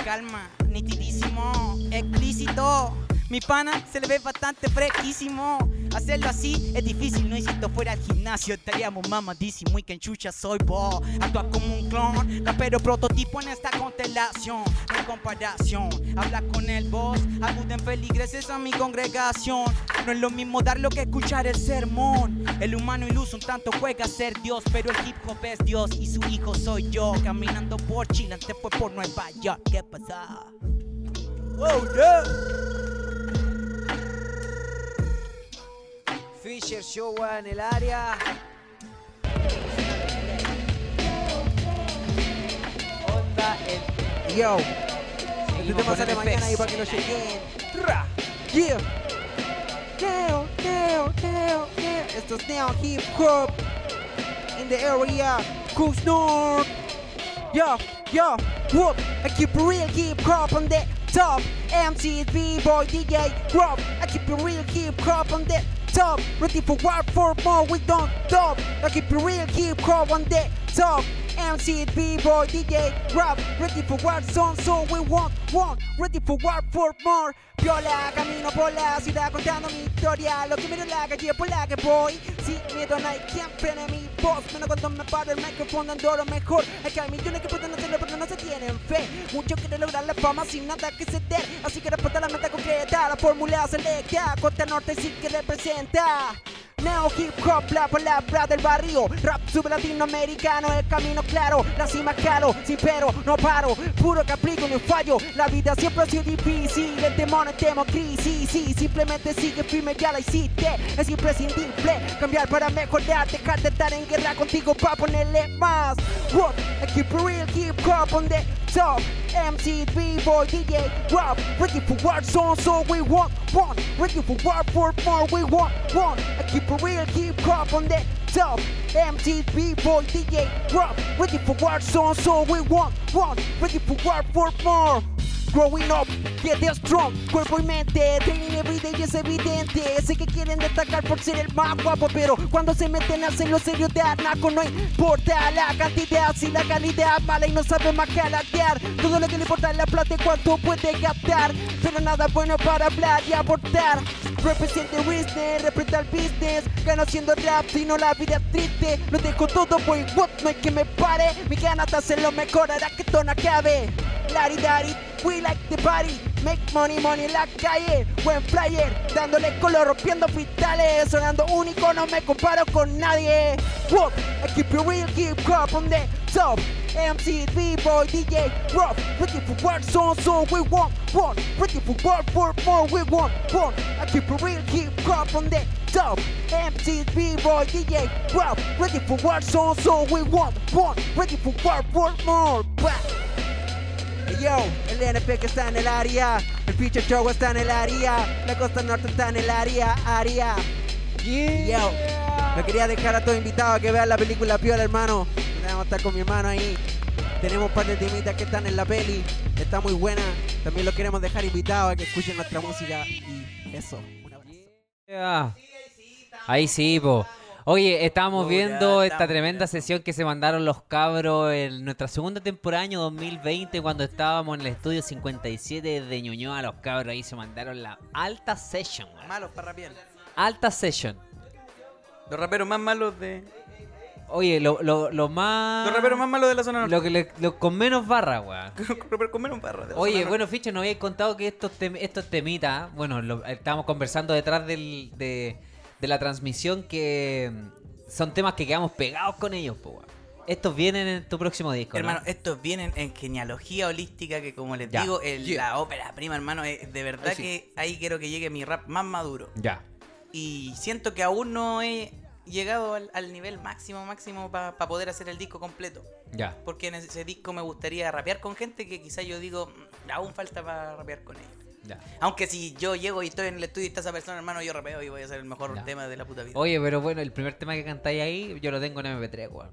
calma, nitidísimo, explícito. Mi pana se le ve bastante fresquísimo. Hacerlo así es difícil, no y fuera al gimnasio estaríamos mamadísimo y que enchucha soy bo. Actúa como un clon, pero prototipo en esta constelación. En comparación, habla con el boss, acuden feligreses a mi congregación. No es lo mismo darlo que escuchar el sermón. El humano iluso un tanto juega a ser Dios, pero el hip hop es Dios y su hijo soy yo. Caminando por Chile, antes fue por Nueva York. ¿Qué pasa? Oh, yeah. Fisher Show en el área. Onda el. Yo. Este tema sale mañana y para que lo chequen. Ra. Yeah. Neo, neo, neo, neo. Esto es neo hip hop. In the area. Coast North. Yo, yo, whoop. I keep real hip hop on the top. MCs, B-boy, DJ, drop. I keep real hip hop on the top. Ready for what for more, we don't stop. I keep it real hip hop on the top. MC, B-boy, DJ, rap. Ready for what song, so we want, want. Ready for what for more. Viola, camino por la ciudad contando mi historia. Lo que miro en la calle por la que voy. Sin miedo no hay quien frene mi voz. Menos cuando me paro el micrófono dando lo mejor. Es que hay millones que pueden hacerlo pero no se tienen fe. Muchos quieren lograr la fama sin nada que ceder. Así que respuesta la meta concreta. La fórmula selecta. Costa Norte sí que representa. Neo hip hop, la palabra del barrio Rap sub latinoamericano, el camino claro La cima caro, sí pero no paro Puro capricho, no fallo La vida siempre ha sido difícil El demonio temo crisis Sí, simplemente sigue firme, ya la hiciste Es imprescindible cambiar para mejorar Dejar de estar en guerra contigo para ponerle más? I keep real hip hop on the top MC, B-boy, DJ, rap Ready for war, so, so we want, want Ready for war, for more, we want, want I keep it real hip hop on the top MC, B-boy, DJ, rap Ready for war, so, so we want, want Ready for war, for more Growing up, get the strong, cuerpo y mente Training every day es evidente. Sé que quieren destacar por ser el más guapo Pero cuando se meten a hacer lo serio de Arnaco No importa la cantidad. Si la calidad mala y no sabe más que alatear Todo lo que le importa es la plata y cuánto puede gastar Pero nada bueno para hablar y aportar Represent business, representa el business. Gano haciendo rap, si no la vida triste. Lo dejo todo, boy, what, no hay que me pare. Mi ganas de hacerlo mejor hará que esto no acabe. Lari Dari, we like the party Make money, money en la calle. Buen flyer, dándole color, rompiendo cristales Sonando único, no me comparo con nadie. Whoop, I keep it real, keep hop on the top. MC, B-boy, DJ, rock Ready for war, so, so we want, want. Ready for war, for more, we want, want. I keep it real, keep hop on the top. MC, B-boy, DJ, rock Ready for war, so, so we want, want. Ready for war, for more, Bah. Yo, el NP que está en el área, el Feature Show está en el área, la costa norte está en el área, área. Yo, me quería dejar a todos invitados a que vean la película Piola, hermano. Vamos estar con mi hermano ahí. Tenemos un par de temitas que están en la peli, está muy buena. También los queremos dejar invitados a que escuchen nuestra música y eso. Un. Ahí sí, po. Oye, estábamos viendo ya esta tremenda ya. sesión que se mandaron los cabros en nuestra segunda temporada, año 2020, cuando estábamos en el estudio 57 de Ñuñoa. Los cabros ahí se mandaron la alta session, weón. Malos para rapear. Alta session. Los raperos más malos de. Oye, lo, lo, lo más. Los raperos más malos de la zona norte. Lo que le- lo con menos barra, weón. [laughs] Con menos barra Oye, bueno, Ficha, nos habíais contado que estos, tem- estos temitas, bueno, lo- estábamos conversando detrás del- de, de la transmisión que mm, son temas que quedamos pegados con ellos, po, weón. Estos vienen en tu próximo disco, ¿no? Hermano, estos vienen en genealogía holística que como les Ya. digo, el- la ópera prima, hermano, es de verdad Ahí sí. que ahí quiero que llegue mi rap más maduro. Ya. Y siento que aún no he llegado al, al nivel máximo, máximo para poder hacer el disco completo. Ya. Porque en ese disco me gustaría rapear con gente que quizá yo digo, "Mm, aún falta para rapear con ellos. Ya. Aunque si yo llego y estoy en el estudio y está esa persona, hermano, yo rapeo y voy a hacer el mejor Ya. tema de la puta vida. Oye, pero bueno, el primer tema que cantáis ahí, yo lo tengo en MP3, weón.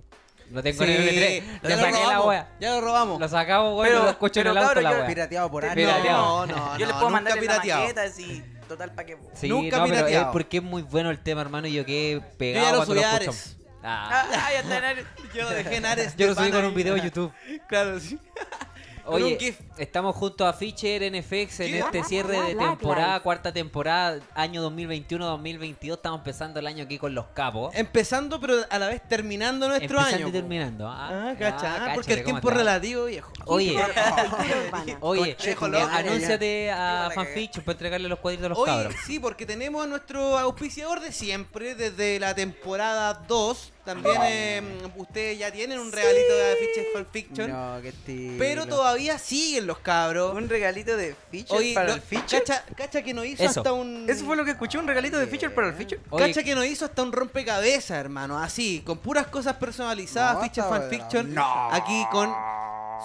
Lo tengo en Sí, MP3. ya Lo lo saqué la robamos, wea. Ya lo robamos. Lo sacamos, weón, Pero- y lo escucho en pero el auto cabrón, la yo- wea. Pirateado por años. Pirateado. No, no, [laughs] yo les no, puedo mandar la pirateado. maqueta así, total pa' que. Sí, Nunca no, pero es pirateado. porque es muy bueno el tema, hermano, y yo quedé Yo pegado ya lo cuando subí lo a escucho. Ares. Ah. Ah, ya está en Ares. [laughs] Yo lo dejé en Ares. Yo lo subí con un ahí. video de YouTube. Claro, sí. [laughs] Oye, estamos junto a Fischer NFX en este cierre de temporada, cuarta temporada, año 2021-2022. Estamos empezando el año aquí con los capos. Empezando, pero a la vez terminando nuestro Empezando año. y terminando. Ah, Ah, cacha, cáchale porque el tiempo es relativo, viejo. [laughs] Oye, [laughs] oye, eh, anúnciate a. Fanfiction para entregarle los cuadritos a los Oye, cabros. sí, porque tenemos a nuestro auspiciador de siempre, desde la temporada 2. También eh, ustedes ya tienen un regalito de Fiches Fanfiction. No, qué estilo. Pero todavía siguen los cabros. Un regalito de feature Oye, para no, el feature. cacha, cacha que nos hizo Eso. hasta un. Eso fue lo que escuché, un regalito de feature para el feature. Oye, Cacha que nos hizo hasta un rompecabezas, hermano. Así, con puras cosas personalizadas, No, Fiches bueno. Aquí con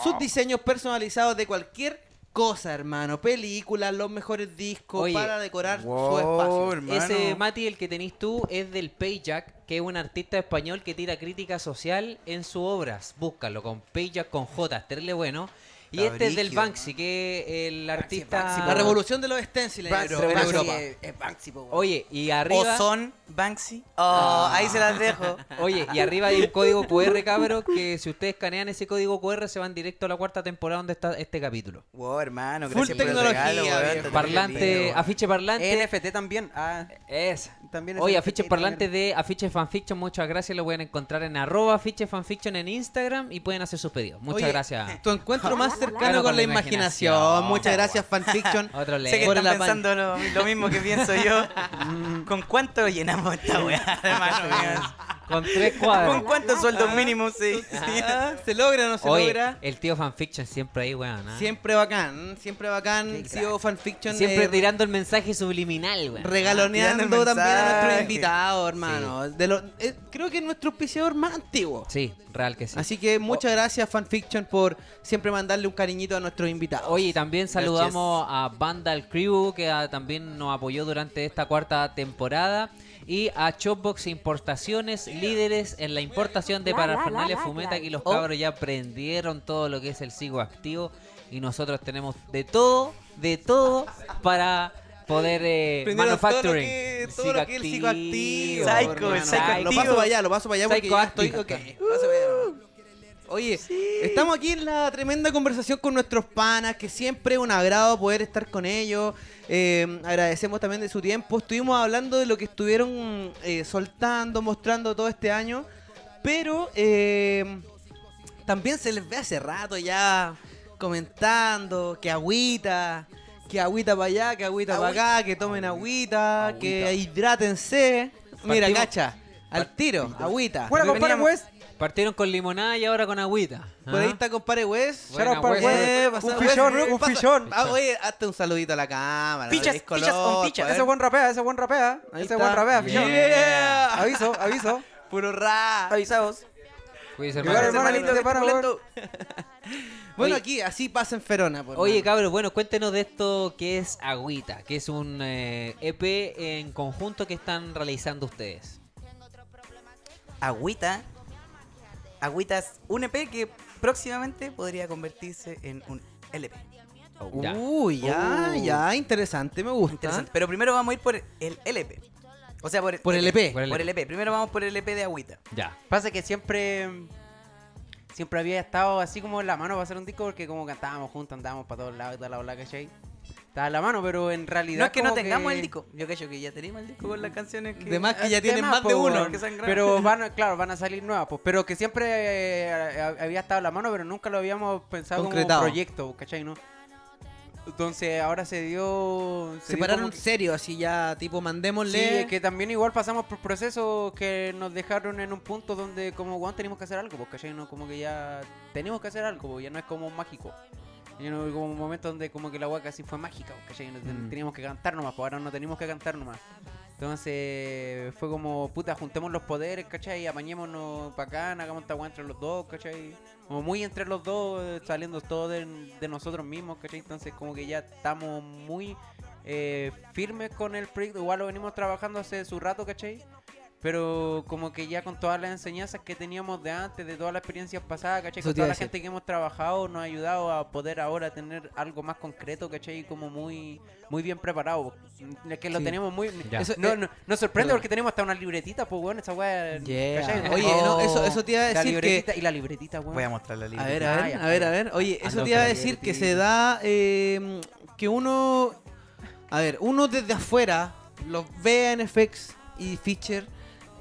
sus diseños personalizados de cualquier cosa, hermano. Películas, los mejores discos Oye, para decorar wow, su espacio. hermano. Ese Mati, el que tenés tú, es del Payjack, que es un artista español que tira crítica social en sus obras. Búscalo con Payjack con J, terrible bueno. Y Está este es del Banksy, que es el artista. Banksy, La revolución de los stencils en Banksy, en Europa. es- es Banksy, po. Oye, y O arriba. son Banksy. Oh, ahí se las dejo. [laughs] Oye, y arriba hay un código QR, cabros, que si ustedes escanean ese código QR se van directo a la cuarta temporada donde está este capítulo. Wow, hermano, Full gracias por el tecnología, regalo, viejo. está Parlante, afiche parlante. NFT también. Ah, Es. también es Oye, parlantes verdad. de Afiche Fanfiction, muchas gracias. Lo pueden encontrar en arroba Afiche Fanfiction en Instagram y pueden hacer sus pedidos. Muchas Oye, gracias. Tu encuentro [laughs] más cercano con la imaginación. Muchas gracias, Fanfiction. [laughs] Otro Sé que están pensando lo, lo mismo que pienso yo. [laughs] ¿Con cuánto llenamos esta weá, hermano? Con tres ¿Con cuadros. cuántos sueldos mínimos sí? Ah, [laughs] ¿Se logra o no se Oye, logra? el tío Fanfiction siempre ahí, weón. ¿ah? Siempre bacán, siempre bacán. Tío Fanfiction. Siempre eh, tirando el mensaje subliminal, weón. regaloneando también a nuestros invitados, hermano. De lo- eh, creo que es nuestro auspiciador más antiguo. Sí, real que sí. Así que muchas gracias, Fanfiction, por siempre mandarle un cariñito a nuestros invitados. Oye, y también saludamos a Vandal Crew, que ah, también nos apoyó durante esta cuarta temporada. Y a Chopbox Importaciones, líderes en la importación de parafernalia fumeta. Aquí los Oh. cabros ya aprendieron todo lo que es el sigo activo. Y nosotros tenemos de todo, de todo para poder eh, Aprendieron todo lo manufacturing. que- todo lo que es el psicoactivo, Psycho, hermano. el psycho Lo activo. paso para allá, lo paso para allá porque ya estoy. Psychoactive. ok, paso para allá. Oye, estamos aquí en la tremenda conversación con nuestros panas, que siempre es un agrado poder estar con ellos. Eh, agradecemos también de su tiempo. Estuvimos hablando de lo que estuvieron eh, soltando, mostrando todo este año. Pero eh, también se les ve hace rato ya comentando que agüita, que agüita para allá, que agüita para acá, que tomen agüita, que hidrátense. Mira, Partimos- cacha, al tiro, agüita. Fuera, compadre, Veníamos- pues. Partieron con limonada y ahora con agüita. Por ahí ¿Ah? está compadre Wes. Buena, buena. Wes. Eh, Un pasa- fichón, Wes, un pasa- fichón. Ah, oye, hazte un saludito a la cámara. Fichas, des fichas on color, fichas. Ese buen rapea, ese buen rapea. Ahí Ese está. buen rapea, fichón. Yeah. Aviso, aviso. [laughs] Puro rap. Avisados. Cuídense, Cuidado, hermano. hermano, Hermanito, te para, suculento. [laughs] Bueno, Oye. aquí así pasa en Ferona. pues, Oye, hermano. cabros, bueno, cuéntenos de esto que es Agüita, que es un eh, EP en conjunto que están realizando ustedes. Agüita. Agüita es un EP que próximamente podría convertirse en un LP. Ya. Uy, ya, Uh. ya, interesante, me gusta. Interesante. Pero primero vamos a ir por el LP. O sea, por, Por el EP. Por el Por el EP. Primero vamos por el EP de Agüita. Ya. Pasa que siempre siempre había estado así como en la mano para hacer un disco porque como cantábamos juntos, andábamos para todos lados y toda la bola, ¿cachai? Estaba en la mano, pero en realidad No es que no tengamos el disco. Yo creo que ya tenemos el disco con las canciones que... De más que ya tienen tema, más de uno. que. Pero [laughs] van, a- claro, van a salir nuevas, pues, pero que siempre eh, había estado en la mano, pero nunca lo habíamos pensado Concretado. como un proyecto, ¿cachai? ¿no? Entonces ahora se dio... se Se dio pararon como que- serio, así ya, tipo, Sí, mandémosle. es que también igual pasamos por procesos que nos dejaron en un punto donde como Juan tenemos que hacer algo, porque ¿cachai? No, como que ya tenemos que hacer algo, pues, ya no es como mágico. Ya no como un momento donde como que la hueá casi fue mágica, ¿cachai? No ten- Mm. Teníamos que cantar nomás, pues ahora no tenemos que cantar nomás. Entonces fue como, puta, juntemos los poderes, ¿cachai? Apañémonos para acá, hagamos esta entre los dos, ¿cachai? Como muy entre los dos, eh, saliendo todo de, de nosotros mismos, ¿cachai? Entonces como que ya estamos muy eh, firmes con el proyecto. Igual lo venimos trabajando hace su rato, ¿cachai? Pero como que ya con todas las enseñanzas que teníamos de antes, de todas las experiencias pasadas, ¿cachai? Eso Con toda a la gente que hemos trabajado nos ha ayudado a poder ahora tener algo más concreto, ¿cachai? Como muy muy bien preparado. Es que lo Sí. tenemos muy... Eso, No, eh, no, nos sorprende perdón. porque tenemos hasta una libretita, pues bueno, esa weá... Yeah. ¿cachai? Oye, no, eso, eso te iba a la decir que... libretita y la libretita, weón. Voy a mostrar la A libreta. ver, a ver, Ah, a ver, a ver. Oye, eso Ando te iba a la decir que libretita. se da eh, que uno, a ver, uno desde afuera los ve en FX y Feature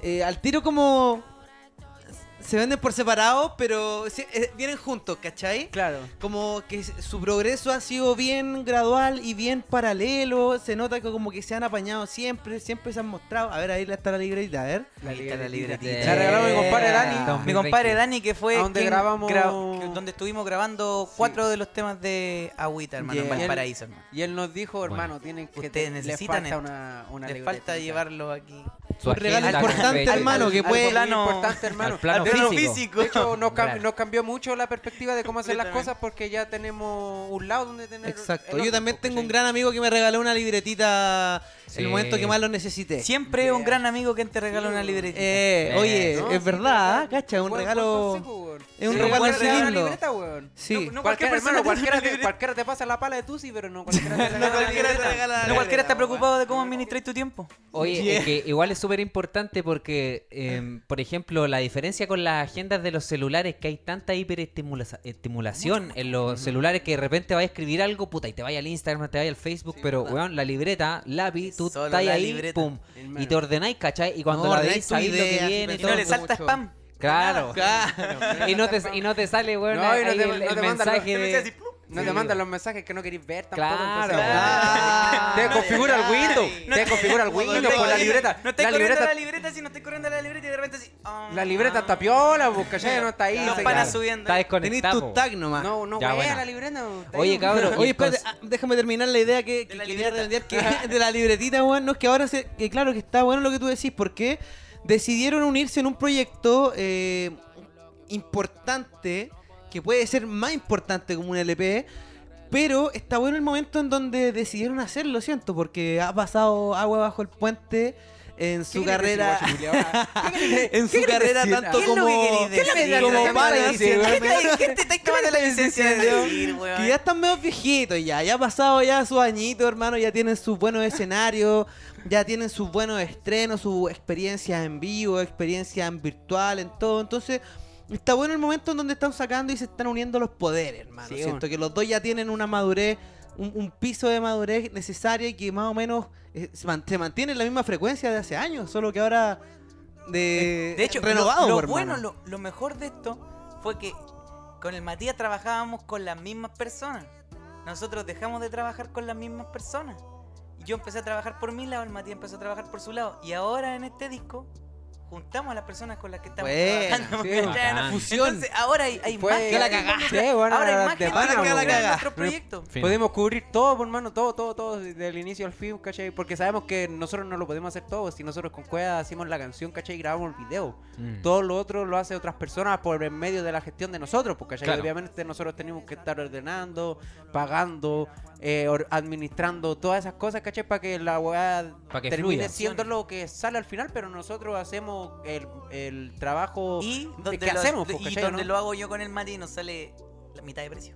eh, al tiro como se venden por separado, pero eh, vienen juntos, ¿cachai? Claro. Como que su progreso ha sido bien gradual y bien paralelo. Se nota que como que se han apañado siempre, siempre se han mostrado. A ver, ahí está la libretita, a ver. Ahí está la libretita. La regaló mi compadre Dani. Mi 2020. compadre Dani, que fue donde quien grabamos- gra- donde estuvimos grabando cuatro de los temas de Agüita, hermano, en. Valparaíso, hermano. Y él nos dijo, hermano, tienen que... Ustedes te- necesitan les falta esto. una, una Le libretita. falta llevarlo aquí. Su Un regalo importante, hermano, que puede- plano- importante, hermano. al plano De hecho- físico. De hecho, nos, cam- Claro. nos cambió mucho la perspectiva de cómo hacer las cosas porque ya tenemos un lado donde tener. Exacto. Yo también tengo un gran amigo que me regaló una libretita en el Sí. momento que más lo necesité. Siempre un gran amigo que te regala una libretita. Eh, Eh, oye, No, es sí, verdad, verdad. cacha, un regalo. consejo, weón. es un Sí, regalo así lindo. libreta. Sí. No, no Cualquier, cualquier persona hermano, te cualquiera, te, cualquiera te pasa la pala de Tusi, pero no cualquiera te [laughs] regala No cualquiera la te libreta. regala la No cualquiera está preocupado de cómo administrar tu tiempo. Oye, Yeah. es que igual es súper importante porque, em, por ejemplo, la diferencia con las agendas de los celulares, que hay tanta hiperestimulación en los celulares que de repente vas a escribir algo, puta, y te vaya al Instagram, te vaya al Facebook, pero, weón, la libreta, lápiz, tú Solo estás la ahí, libreta. pum, Hermano. y te ordenáis, ¿cachai? Y cuando No, la ordenáis veis, tu sabéis lo idea, que viene, Y no le todo. salta mucho. spam. Claro. Claro. [laughs] Y no te, y no te sale, weón, No, y no ahí te- el, no el te mandan los- mensaje te de... así. No Sí. te mandan los mensajes que no queréis ver tampoco. Claro. entonces- Ah. Te configura el Windows. No Te te- configura el Windows te- con la libreta. No estoy la corriendo libreta, la libreta, si no estoy corriendo la libreta y de repente así. ah, la libreta está piola, pues, ¿cachai? No está ahí. Los se- panas subiendo. Está Tenés desconectado. tu tag nomás. No, no, Ya, wea, buena. la libreta. no, está Oye, ahí. cabrón, Oye, espérate, ah, déjame terminar la idea que, que la quería libreta. redondear, que [laughs] de la libretita, weón. No es que ahora, se, que claro que está bueno lo que tú decís, porque decidieron unirse en un proyecto eh, importante, que puede ser más importante como un LP, pero está bueno el momento en donde decidieron hacerlo, siento, porque ha pasado agua bajo el puente en su [laughs] ¿Qué querés carrera. En su ¿Qué querés carrera tanto ¿Qué es lo como, como ¿Qué es lo que panas. ¿Qué te- ¿Qué te estáis tomando la licencia de? Que ya están medio viejitos ya, ya ha pasado ya sus añitos, hermano, ya tienen sus buenos escenarios, ya tienen sus buenos estrenos, sus experiencias en vivo, experiencias en virtual, en todo. Entonces, está bueno el momento en donde están sacando y se están uniendo los poderes, hermano. Sí, Siento bueno. que los dos ya tienen una madurez, un, un piso de madurez necesaria y que más o menos eh, se, man- se mantiene en la misma frecuencia de hace años, solo que ahora de, De hecho, renovado, lo, lo por bueno, lo, lo mejor de esto fue que con el Matías trabajábamos con las mismas personas. Nosotros dejamos de trabajar con las mismas personas. Yo empecé a trabajar por mi lado, el Matías empezó a trabajar por su lado. Y ahora en este disco juntamos a las personas con las que estamos Buena, trabajando. sí. Fusión. Entonces ahora hay, más que la cagaste. Sí, bueno, ahora hay más que la nuestro proyecto. Podemos cubrir todo, por hermano, todo, todo, todo, desde el inicio al fin, ¿cachai? Porque sabemos que nosotros no lo podemos hacer todo. Si nosotros con Cueva hacemos la canción, ¿cachai? Y grabamos el video. Mm. Todo lo otro lo hace otras personas por en medio de la gestión de nosotros, porque ¿cachai? Claro. obviamente nosotros tenemos que estar ordenando, pagando, eh, or- administrando todas esas cosas, ¿cachai? Para que la weá Pa' que termine fluya. siendo lo que sale al final, pero nosotros hacemos el, el trabajo Y de- donde, que lo, hacemos, pues, y ¿cachai? donde ¿no? lo hago yo con el Mati nos sale la mitad de precio.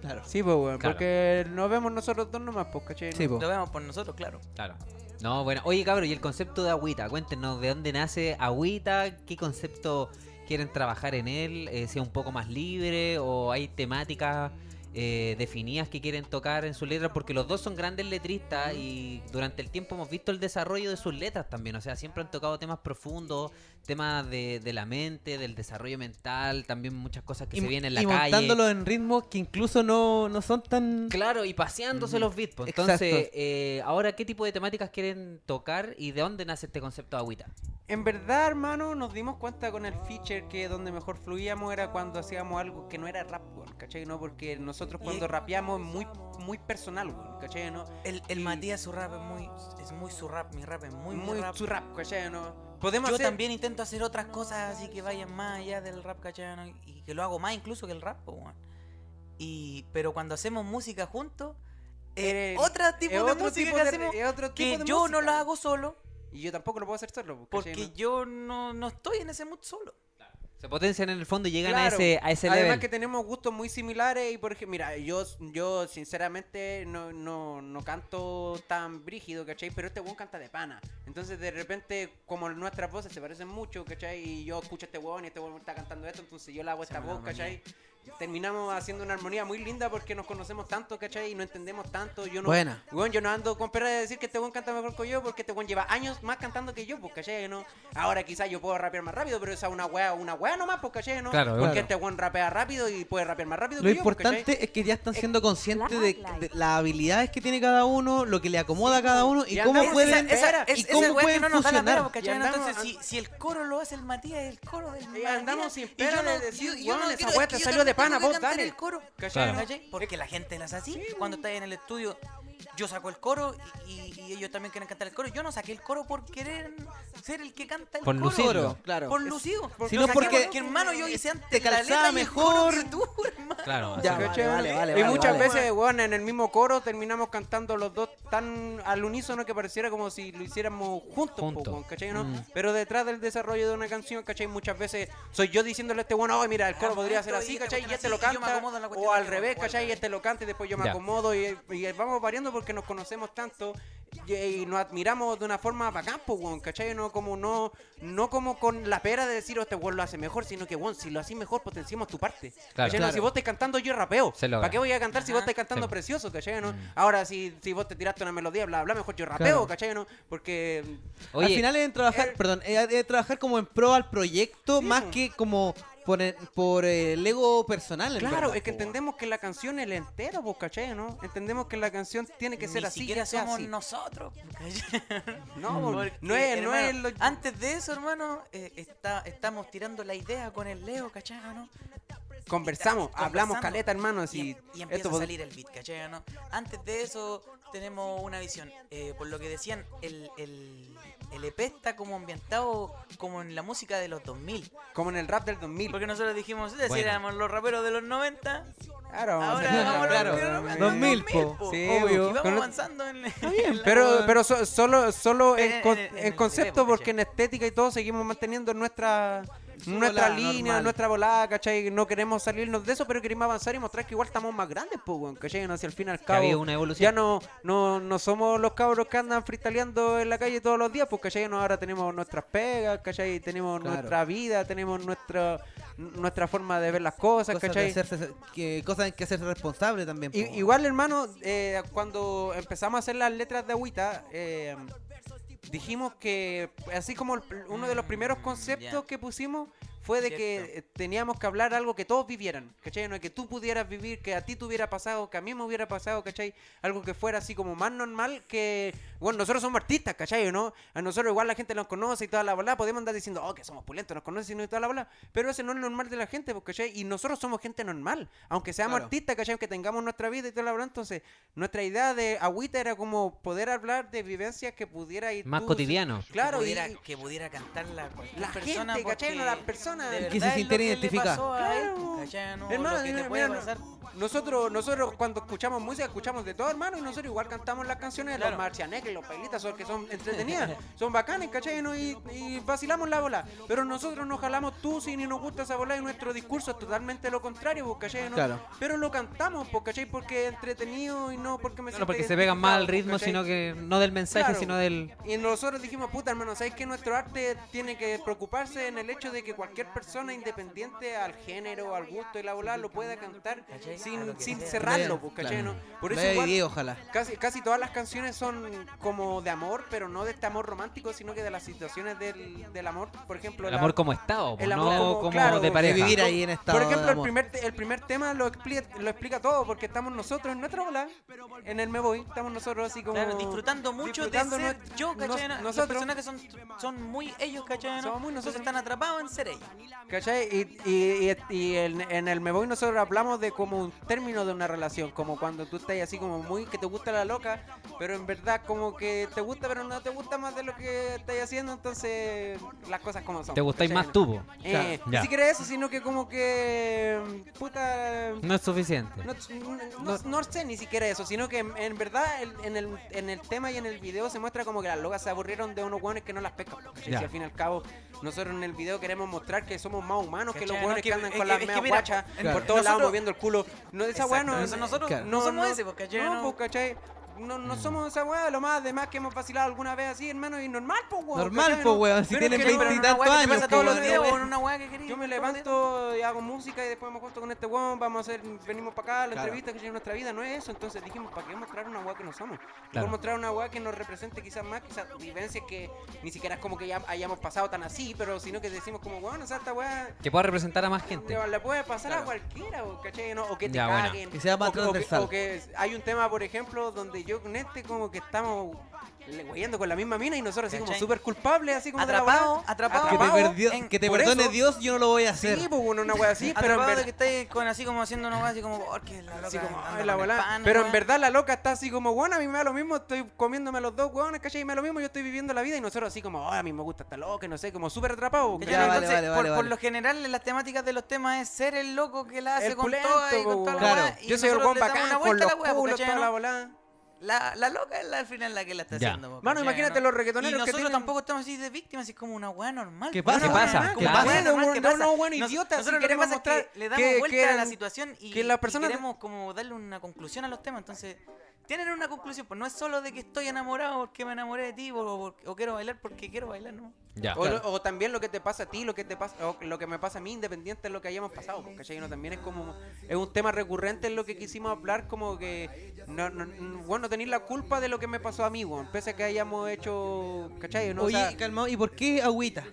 Claro. Sí, pues, Claro. porque nos vemos nosotros dos nomás, pues, ¿cachai? Sí, po. Lo vemos por nosotros, claro. Claro. No, bueno. Oye, cabrón, y el concepto de agüita. Cuéntenos de dónde nace agüita, qué concepto quieren trabajar en él, eh, sea un poco más libre o hay temáticas eh, definidas que quieren tocar en sus letras, porque los dos son grandes letristas y durante el tiempo hemos visto el desarrollo de sus letras también. O sea, siempre han tocado temas profundos, temas de, de la mente, del desarrollo mental, también muchas cosas que y, se vienen en la y calle. montándolo en ritmos que incluso no, no son tan... Claro, y paseándose los beats. pues. Entonces, eh, ahora, ¿qué tipo de temáticas quieren tocar y de dónde nace este concepto de agüita? En verdad, hermano, nos dimos cuenta con el feature que donde mejor fluíamos era cuando hacíamos algo que no era rap, ¿cachai? ¿No? Porque nosotros Y- cuando rapeamos es muy, muy personal. ¿No? El, el Y- Matías, su rap es muy, es muy su rap, mi rap es muy, muy, muy rap. su rap, ¿cachai? ¿No? Podemos Yo hacer... también intento hacer otras cosas así que vayan más allá del rap, ¿cachai? ¿no? Y que lo hago más incluso que el rap, po, weón. Y, pero cuando hacemos música juntos, Eh, otro tipo de otro música tipo que de- hacemos es otro tipo que de yo no lo hago solo Y yo tampoco lo puedo hacer solo. pues. Porque ¿no? yo no, no estoy en ese mood solo. Se potencian en el fondo y llegan Claro. a ese, a ese Además level. que tenemos gustos muy similares y por ejemplo, mira, yo, yo sinceramente no, no, no canto tan brígido, ¿cachai? Pero este weón canta de pana. Entonces de repente, como nuestras voces se parecen mucho, ¿cachai? Y yo escucho a este weón y este weón está cantando esto, entonces yo le hago esta voz, ¿cachai? Terminamos haciendo una armonía muy linda porque nos conocemos tanto, ¿cachai? Y no entendemos tanto. Yo no, Buena. Weón, yo no ando con pena de decir que este weón canta mejor que yo porque este weón lleva años más cantando que yo, pues, ¿cachai? ¿no? Ahora quizás yo puedo rapear más rápido, pero esa es una wea, una wea nomás, pues, ¿cachai? ¿no? Claro, porque claro. este weón rapea rápido y puede rapear más rápido Lo que yo, pues, importante ¿cachai? es que ya están siendo conscientes de, de las habilidades que tiene cada uno, lo que le acomoda a cada uno y Y cómo andamos- pueden, esa- esa- y es, cómo esa pueden que no nos da la pera, funcionar. ¿cachai? Y andamos- Entonces, si, si el coro lo hace el Matías, el coro del Matías, andamos sin yo de decir, yo- yo weón, esa quiero- weá es te salió de también pana, vos dale. el coro. Claro. ¿cachai? Porque la gente las hace así. Cuando está en el estudio, yo saco el coro y, y ellos también quieren cantar el coro. Yo no saqué el coro por querer ser el que canta el Por coro. lucirlo. Claro. Por lucido. Porque porque, hermano, yo hice antes te la letra y mejor. que tú, hermano. Claro, Ya, vale, vale, vale, y muchas vale. veces, weón, en el mismo coro terminamos cantando los dos tan al unísono que pareciera como si lo hiciéramos juntos, po, Juntos. weón, ¿cachai? ¿no? Mm. Pero detrás del desarrollo de una canción, ¿cachai? Muchas veces soy yo diciéndole a este bueno, oh, mira, el coro podría ser así, ¿cachai? Y este lo canta. O al revés, ¿cachai? Y este lo canta y después yo me acomodo y, y vamos variando porque nos conocemos tanto y, y nos admiramos de una forma bacán, pues, weón, ¿cachai? No como, no, no como con la pera de decir, oh, este weón lo hace mejor, sino que, weón, si lo haces mejor, potenciamos tu parte. Claro. ¿cachai? No, Claro. Si vos estás cantando, yo rapeo. ¿Para qué voy a cantar si vos estás cantando Sí. precioso, ¿cachai? ¿no? Mm. Ahora, si, si vos te tiraste una melodía, bla, bla, mejor yo rapeo, Claro. ¿cachai? ¿no? Porque Oye, Al final es trabajar, eh, perdón, es de trabajar como en pro al proyecto Sí, más que como por el, por el ego personal. Claro, verdad, es que entendemos que la canción es la entera, pues, ¿cachai? ¿no? Entendemos que la canción tiene que ser Ni así, siquiera sea somos así. nosotros. [laughs] [laughs] No, Porque, no es, no es lo- Antes de eso, hermano, eh, está, estamos tirando la idea con el Leo, ¿cachai? ¿no? Conversamos, Está- hablamos caleta, hermano, Y, así. y empieza esto a salir el beat, ¿cachai? ¿no? Antes de eso tenemos una visión. Eh, por lo que decían, el, el, el EP está como ambientado como en la música de los 2000. Como en el rap del 2000. Porque nosotros dijimos, si Bueno. éramos los raperos de los 90, Claro, vamos a ahora hacer- vamos a claro, los raperos de los 2000, po. Sí, obvio. Y vamos Con- avanzando en, en la- Pero, pero so- solo, solo En- en, en- con- en- en en concepto, el porque en estética y todo seguimos manteniendo nuestra nuestra volada línea, normal. nuestra volada, ¿cachai? No queremos salirnos de eso, pero queremos avanzar y mostrar que igual estamos más grandes, pues, weón, ¿cachai? Si al fin y al cabo una evolución. ya no, no, no somos los cabros que andan freestyleando en la calle todos los días, pues, ¿cachai? No, ahora tenemos nuestras pegas, ¿cachai? Tenemos Claro. nuestra vida, tenemos nuestra, nuestra forma de ver las cosas, Cosas, ¿cachai? hacerse- que, cosas en que hacerse responsable también. weón. igual, hermano, eh, cuando empezamos a hacer las letras de agüita, eh, dijimos que, así como el- uno de los primeros Mm, conceptos que pusimos fue de que Cierto. eh, teníamos que hablar algo que todos vivieran, ¿cachai? No que tú pudieras vivir, que a ti te hubiera pasado, que a mí me hubiera pasado, ¿cachai? Algo que fuera así como más normal que, bueno, nosotros somos artistas, ¿cachai? ¿no? A nosotros igual la gente nos conoce y toda la bola, podemos andar diciendo, oh, que somos pulentos, nos conocen y toda la bola, pero ese no es normal de la gente, pues, ¿cachai? Y nosotros somos gente normal, aunque seamos Claro. artistas, ¿cachai? Que tengamos nuestra vida y toda la bola, entonces nuestra idea de agüita era como poder hablar de vivencias que pudiera ir Más tú- cotidiano. Claro, que y- pudiera, que pudiera cantarla cualquier La persona gente, ¿cachai? porque No, las personas. De Que se. No, Hermano, lo que te mira, puede mira, pasar. Nosotros, nosotros cuando escuchamos música, escuchamos de todo, hermano, y nosotros igual cantamos las canciones de Claro. los marcianeques, los pailitas, son que son entretenidas, son bacanes, ¿cachai? ¿no? Y, y vacilamos la bola. Pero nosotros nos jalamos tú si ni nos gusta esa bola y nuestro discurso es totalmente lo contrario, pues, ¿cachai? ¿no? Claro. Pero lo cantamos, pues, ¿cachai? Porque es entretenido y no porque me porque se pegan más al ritmo, ¿cachai? sino que no del mensaje, Claro. sino del... Y nosotros dijimos, puta hermano, ¿sabes que nuestro arte tiene que preocuparse en el hecho de que cualquier persona independiente al género, al gusto y la bola lo pueda cantar sin, sin cerrarlo, pues, ¿cachai? Claro. no? Por eso igual, ojalá. casi, casi todas las canciones son como de amor, pero no de este amor romántico, sino que de las situaciones del, del amor. Por ejemplo, El la- amor como estado, el no amor como- como claro, de pareja. vivir ahí en estado por ejemplo, de el primer, el primer tema lo explica, lo explica todo, porque estamos nosotros en nuestra bola, en el Me Voy, estamos nosotros así como... Claro, disfrutando mucho disfrutando de ser yo, ¿cachai? nos- Los nosotros. personajes son, son muy ellos, ¿cachai? no? Somos muy Entonces nosotros. están atrapados en ser ellos. ¿Cachai? Y, y, y, y en, en el Me Voy nosotros hablamos de como un término de una relación, como cuando tú estás así como muy que te gusta la loca, pero en verdad como que te gusta, pero no te gusta más de lo que estás haciendo, entonces las cosas como son. Te gustáis ¿cachai? más tú. Eh. Ni siquiera eso, sino que como que. Puta. No es suficiente. No, no- no sé ni siquiera eso, sino que en, en verdad el- en, el, en el tema y en el video se muestra como que las locas se aburrieron de unos hueones que no las pescan. Si al fin y al cabo nosotros en el video queremos mostrar que somos más humanos que los No, que, andan es con las es meas mira, guachas claro. por todos lados moviendo el culo. No, esa hueá no, nosotros- Claro. no somos ese, pues, ¿cachai? No, No. pues, ¿cachai? No, no somos esa weá, lo más además que hemos vacilado alguna vez así, hermano, y normal, pues, weón. Normal, No- weón, si tienen que no- 20 pero y tantos años, pasa todos los weón. días, weón. weón, una weá que quería. Yo me levanto y hago música y después me acuesto con este weón, vamos a hacer, venimos para acá, la Claro. entrevista que lleva nuestra vida, no es eso, entonces dijimos, ¿para qué mostrar una weá que no somos? Claro. Mostrar una weá que nos represente quizás más, quizás vivencias que ni siquiera es como que ya hayamos pasado tan así, pero sino que decimos como, bueno, o sea, esta weá Que pueda representar a más gente. le, le puede pasar a cualquiera, o, ¿cachai? ¿no? O que te Ya, bueno. Que sea más o, o que, transversal. o que hay un tema, por ejemplo, donde yo con este como que estamos le- weyendo con la misma mina y nosotros así como súper culpables, así como la Atrapado, atrapado. Que te, Atrapado perdió- en- que te por perdone eso- Dios, yo no lo voy a hacer. Sí, pues bueno, una wea así, pero en Atrapado de verdad. que estáis con así como haciendo una weá así como, porque la loca Así como, la con el volá. pan, Pero en verdad la loca está así como, bueno, a mí me da lo mismo, estoy comiéndome los dos hueones, ¿cachai? Y me da lo mismo, yo estoy viviendo la vida y nosotros así como, ay, a mí me gusta esta loca, y no sé, como súper atrapados. Ya, Ya, vale, entonces, vale, por, vale, por vale. lo general, en las temáticas de los temas es ser el loco que la hace El con pulento, toda y con toda la claro. Yo soy el buen bacán una con vuelta a los la culos, toda la volada. La, la loca es la, al final la que la está Ya. haciendo. po, Mano, ¿cachai? imagínate ¿no? los reggaetoneros Y que nosotros tienen- tampoco estamos así de víctimas, es como una weá normal. ¿Qué po, pasa? una ¿Qué weá pasa? normal, ¿Qué como pasa? una weá normal, No, ¿qué no, pasa? no, bueno, Nos- idiota, si Nosotros lo que queremos pasa es que mostrar le damos que- vuelta que- a la situación y, que las y personas- queremos como darle una conclusión a los temas. Entonces, tienen una conclusión, pues no es solo de que estoy enamorado porque me enamoré de ti o, o- o quiero bailar porque quiero bailar, ¿no? Ya. O, lo- o también lo que te pasa a ti, lo que te pasa, o lo que me pasa a mí, independiente de lo que hayamos pasado, pues, ¿cachai? No, también es como, es un tema recurrente en lo que quisimos hablar, como que, no, no, no- bueno, tenéis la culpa de lo que me pasó a mí, weón, pese a que hayamos hecho, ¿cachai? No, O Oye, sea, calmado, ¿y por qué agüita?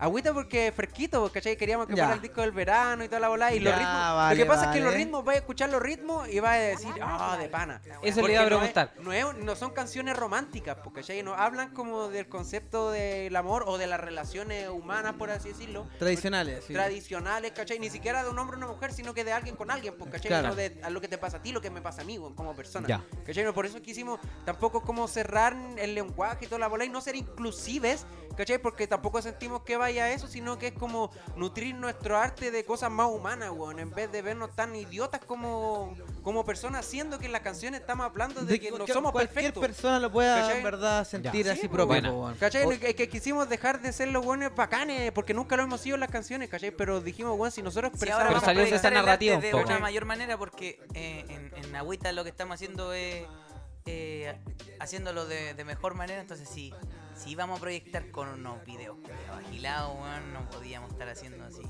Agüita porque es fresquito, pues, ¿cachai? Queríamos que Ya. fuera el disco del verano y toda la bola, y los Ya, ritmos, vale, lo que pasa es que los vale. ritmos, vais a escuchar los ritmos y vais a decir, ah, de pana. Eso le iba a no es- preguntar. No, es- no son canciones románticas, porque ¿cachai? No hablan como del concepto del amor o de las relaciones humanas, por así decirlo. Tradicionales. sí. Tradicionales, ¿cachai? Ni siquiera de un hombre o una mujer, sino que de alguien con alguien, pues, ¿cachai? Claro. No de a lo que te pasa a ti, lo que me pasa a mí, como persona. Ya. ¿Cachai? No, por eso quisimos tampoco como cerrar el lenguaje y toda la bola y no ser inclusives, ¿cachai? Porque tampoco sentimos que vaya a eso, sino que es como nutrir nuestro arte de cosas más humanas, weón, en vez de vernos tan idiotas como, como personas, siendo que en las canciones estamos hablando de, De que que no cualquier- somos cualquier perfectos. persona lo pueda ¿Cachai? en verdad sentir Ya. así Sí, propio. buena. po, weón. ¿Cachai? O- Es que quisimos dejar de ser los buenos bacanes, porque nunca lo hemos sido en las canciones, ¿cachai? Pero dijimos, bueno, si nosotros Sí, ahora Pero expresamos... salió esa narrativa de una mayor manera porque eh, en, en Agüita lo que estamos haciendo es eh, haciéndolo de, de mejor manera. Entonces, si, si íbamos a proyectar con unos videos agilados, weón, no podíamos estar haciendo así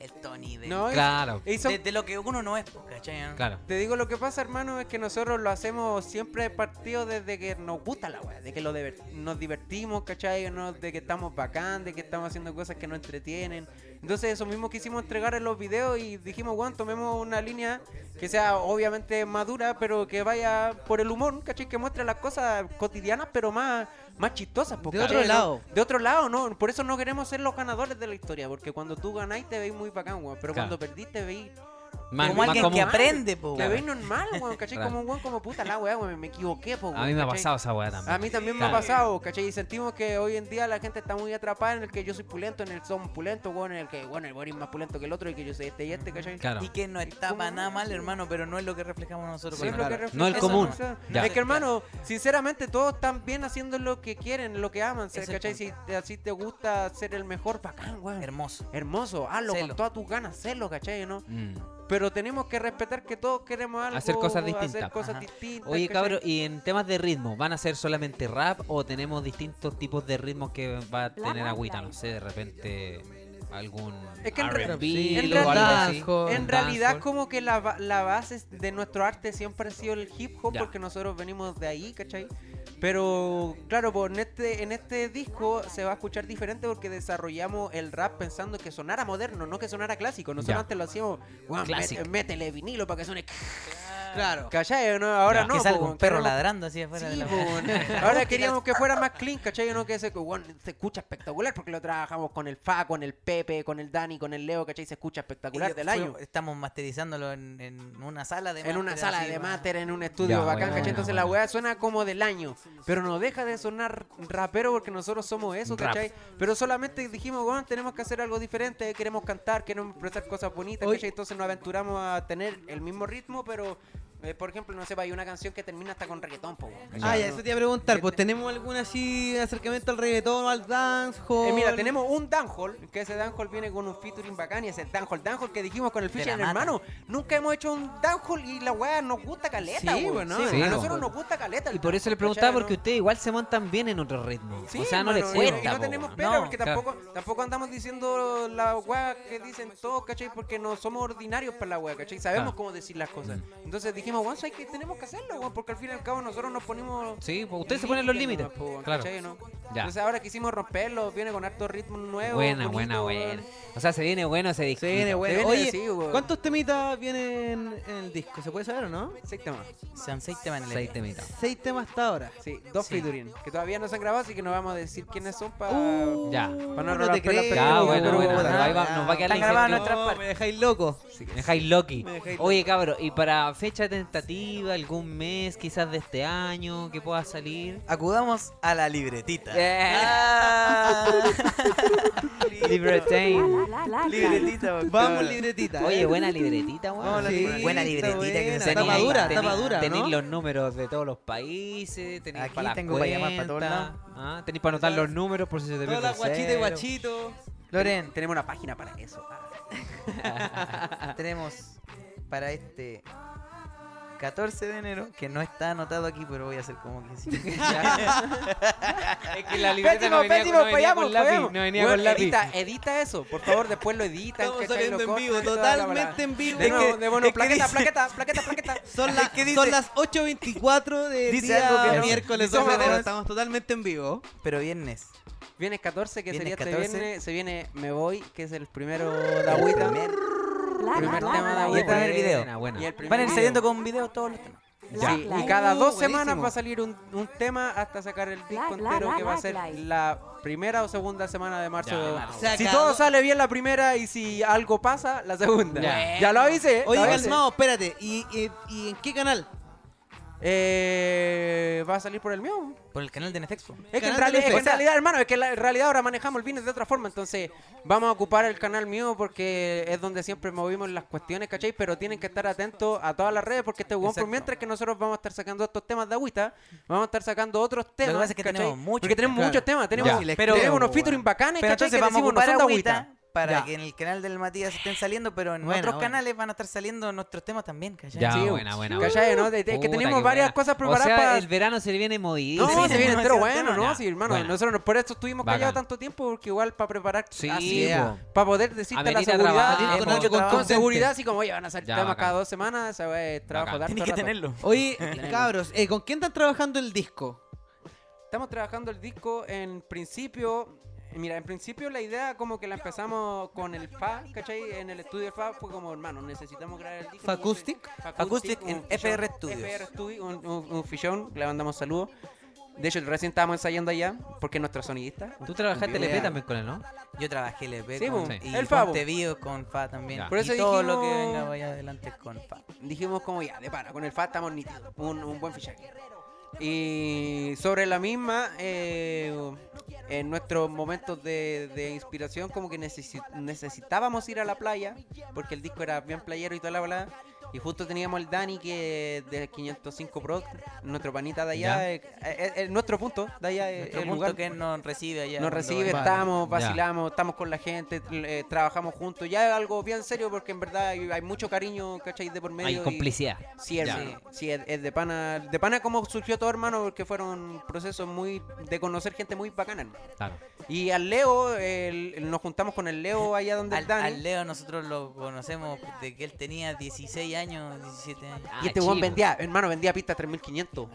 el Tony de, No, Claro, y son- de, de lo que uno no es, pues, ¿cachai? no? claro. Te digo lo que pasa, hermano, es que nosotros lo hacemos siempre partido desde que nos gusta la weá, de que lo diver- nos divertimos, ¿cachai? ¿no? De que estamos bacán, de que estamos haciendo cosas que nos entretienen. Entonces, eso mismo quisimos entregar en los videos y dijimos, bueno, tomemos una línea que sea obviamente madura, pero que vaya por el humor, ¿cachai? Que muestre las cosas cotidianas, pero más, más chistosas. po, De otro lado. De otro lado, ¿no? Por eso no queremos ser los ganadores de la historia, porque cuando tú ganáis te veis muy bacán, weón. Pero Claro. cuando perdís te veis Como alguien que aprende, po. te veis normal, weón, ¿cachai? Claro. Como un weón como puta la weá, weón, me equivoqué, po, A mí me ha ¿cachai? pasado esa weá también. A mí también me Claro. ha pasado, ¿cachai? Y sentimos que hoy en día la gente está muy atrapada en el que yo soy pulento, en el son pulento, weón, en el que, bueno, el weón es más pulento que el otro y que yo soy este y este, ¿cachai? Claro. Y que no está para nada mal, hermano, pero no es lo que reflejamos nosotros. Sí, con es lo que la- No el común. o sea, Ya. Es que hermano, sinceramente todos están bien haciendo lo que quieren, lo que aman, el ¿cachai? Si te- así te gusta ser el mejor, bacán, weón. Hermoso. Hermoso, hazlo con todas tus ganas, hazlo, ¿cachai? ¿no? Mm. Pero tenemos que respetar que todos queremos algo. Hacer cosas Hacer distintas. cosas Ajá. distintas. Oye, cabro, y en temas de ritmo, ¿van a ser solamente rap o tenemos distintos tipos de ritmos que va a tener agüita? No sé, de repente algún Es que en re- R&B en o algo realidad-. En realidad como que la, ba- la base de nuestro arte siempre ha sido el hip hop Ya. porque nosotros venimos de ahí, ¿cachai? Pero claro, pues en este, en este disco se va a escuchar diferente porque desarrollamos el rap pensando que sonara moderno, no que sonara clásico. Nosotros Ya. antes lo hacíamos, "Weón, Clásico. mete- métele vinilo para que suene... Claro. ¿Cachai? No, ahora Ya. no. que salga po, un perro no ladrando así afuera de Sí, la po, weón. [laughs] Ahora queríamos que fuera más clean, ¿cachai? No que se, weón, se escucha espectacular porque lo trabajamos con el Fa, con el Pepe, con el Dani, con el Leo, ¿cachai? Se escucha espectacular Y del fue- año. Estamos masterizándolo en, en una sala de En una sala así, de más- máster, en un estudio Ya, bacán, buena, ¿cachai? Entonces la weá suena como del año. Pero no deja de sonar rapero porque nosotros somos eso, Rap. ¿cachai? Pero solamente dijimos, weón, tenemos que hacer algo diferente, queremos cantar, queremos expresar cosas bonitas, ¿cachai? Entonces nos aventuramos a tener el mismo ritmo, pero, eh, por ejemplo, no sé, hay una canción que termina hasta con reggaetón, po. Ah, ya, No- eso te iba a preguntar. Pues tenemos algún así acercamiento al reggaetón o al dancehall. Eh, mira, tenemos un dancehall, que ese dancehall viene con un featuring bacán y ese dancehall, dancehall que dijimos con el Fisher, hermano. Nunca hemos hecho un dancehall y la weá nos gusta caleta, Sí, weón. Sí, sí, a po. nosotros nos gusta caleta. Y por eso le preguntaba porque ¿no? ustedes igual se montan bien en otro ritmo. O sea, no les cuesta. Y no po, tenemos pena No, porque claro. tampoco, tampoco andamos diciendo la weá que dicen todos, ¿cachai? Porque no somos ordinarios para la weá, ¿cachai? Sabemos Claro. cómo decir las cosas. Entonces dijimos, weón, ¿sabes que tenemos que hacerlo, weón? Porque al fin y al cabo nosotros nos ponemos. Sí, pues ustedes se ponen los límites. Claro. ¿cachai, no? Ya. Entonces ahora quisimos romperlo, viene con harto ritmo nuevo. Buena, bonito, buena, buena. O sea, se viene bueno ese disco. Se viene bueno. viene Oye. ¿cuántos temitas vienen en el disco? ¿Se puede saber o no? Seis temas. Son seis temas en el Seis temitas. Seis temas hasta ahora. Sí, dos Sí. featuring. Que todavía no se han grabado, así que no vamos a decir quiénes son para. Uh, Ya. Para no no te. Ya, bueno, ahí va- nos va a quedar la me dejáis loco. Me dejáis dejáis Oye, cabro, y para fecha tentativa, algún mes quizás de este año que pueda salir. Acudamos a la libretita. Eh. [laughs] Ah. Libertine. libretita, Vamos, libretita. Oye, buena libretita, weón. Libretita, Buena libretita que nos Tapa dura, tení- tapa dura, Tenéis ¿no? los números de todos los países, tenéis Aquí para tengo para llamar para todos cuentas, lados. ah, tenéis para anotar los números por si se te pierde la el guachita y guachito. Loren, Tenemos una página para eso. Ah. [laughs] tenemos para este 14 de enero, que no está anotado aquí, pero voy a hacer como que sí. [laughs] [laughs] Es que la libreta Pésimo, no venía, pésimo, no venía fallamos, con lápiz, fallamos. no venía Weón, con lápiz. Edita, edita eso, por favor, después lo editan. Estamos saliendo Lo en vivo, totalmente en vivo. De Es nuevo, que- de bueno, es que plaqueta, dice- plaqueta, plaqueta, plaqueta. [laughs] Son, las- dice- son las 8.24 de Dice día algo que no. miércoles Dice 2 de enero. Estamos totalmente en vivo. Pero viernes. Viernes 14, que Viernes sería 14. este viernes. Se viene Me Voy, que es el primero de Agüita. Primer- tema de Y el Agüita. primer video. Buena, buena. Y el primer Van a ir video. saliendo con videos todos los temas. Ya. Sí, y cada dos semanas buenísimo. va a salir un, un tema hasta sacar el disco entero que va a ser la primera o segunda semana de marzo. Ya, de- marzo. O sea, si todo dos- sale bien la primera y si algo pasa, la segunda. Ya. Ya lo avisé. Oye, lo avisé. calmado, espérate. ¿Y, y, y en qué canal? Eh, va a salir por el mío. Por el canal de Nefexpo. Es que, en, es que realidad, hermano, es que la- en realidad ahora manejamos el business de otra forma, entonces vamos a ocupar el canal mío porque es donde siempre movimos las cuestiones, ¿cachai? Pero tienen que estar atentos a todas las redes porque este weón, por mientras que nosotros vamos a estar sacando estos temas de agüita, vamos a estar sacando otros temas. pasa es que ¿cachai? tenemos muchos Porque tenemos temas. muchos temas, tenemos, Ya. Pero- tenemos unos featuring bacanes, Pero ¿cachai? entonces Que vamos a decimos, no ocupar son de agüita para Ya. que en el canal del Matías estén saliendo, pero en Buena, otros buena. canales van a estar saliendo nuestros temas también, ¿cachai? Ya, Sí, buena, buena. ¿Cachai? ¿no? De- de- que Puta, tenemos qué varias buena. cosas O preparadas sea, para... el verano se viene movido. No, Sí, se viene entero bueno, ¿no? ya. Sí, hermano, nosotros por eso estuvimos callados Bacán. tanto tiempo, porque igual para preparar Sí, así, para poder decirte la Amerita seguridad, trabajar, eh, con con, seguridad, así como, oye, van a salir temas cada dos semanas, es trabajo harto Tienes que tenerlo. Oye, Tenemos. cabros, eh, ¿con quién están trabajando el disco? Estamos trabajando el disco en principio. Mira, en principio la idea como que la empezamos con el FA, ¿cachai? En el estudio del FA fue como, hermano, necesitamos grabar el disco. ¿Facustic? Facustic en FR Studios. FR Studio, un, un, un fichón, le mandamos saludos. De hecho, recién estábamos ensayando allá, porque es nuestro sonidista. Tú trabajaste el EP Idea. también con él, ¿no? Yo trabajé el EP Sí, con, po. y El Fa, po. Ponte Vivo con Fa también. Ya. Por eso y todo lo que dijimos- venga vaya adelante es con Fa. dijimos como ya, de para, con el FA estamos nítidos, un, un buen fichaje. Y sobre la misma, eh, en nuestros momentos de, de inspiración, como que necesi- necesitábamos ir a la playa, porque el disco era bien playero y toda la balada. Y justo teníamos el Dani, que es de 505 Pro, nuestro panita de allá, eh, eh, eh, nuestro punto de allá, eh, Nuestro el punto lugar que nos recibe allá. nos recibe, estamos, vacilamos, estamos con la gente, trabajamos juntos. Ya es algo bien serio porque en verdad hay, hay mucho cariño, ¿cachai? De por medio. Hay y- complicidad. Sí, Ya. hermano. Sí, es, es de pana. De pana como surgió todo, hermano, porque fueron procesos muy. de conocer gente muy bacana. Claro. Y al Leo, el- el- nos juntamos con el Leo allá donde el Al, Dani. al Leo nosotros lo conocemos de que él tenía 16 años, 17 años. Ah, y este chico. vendía, hermano, vendía pistas 3500.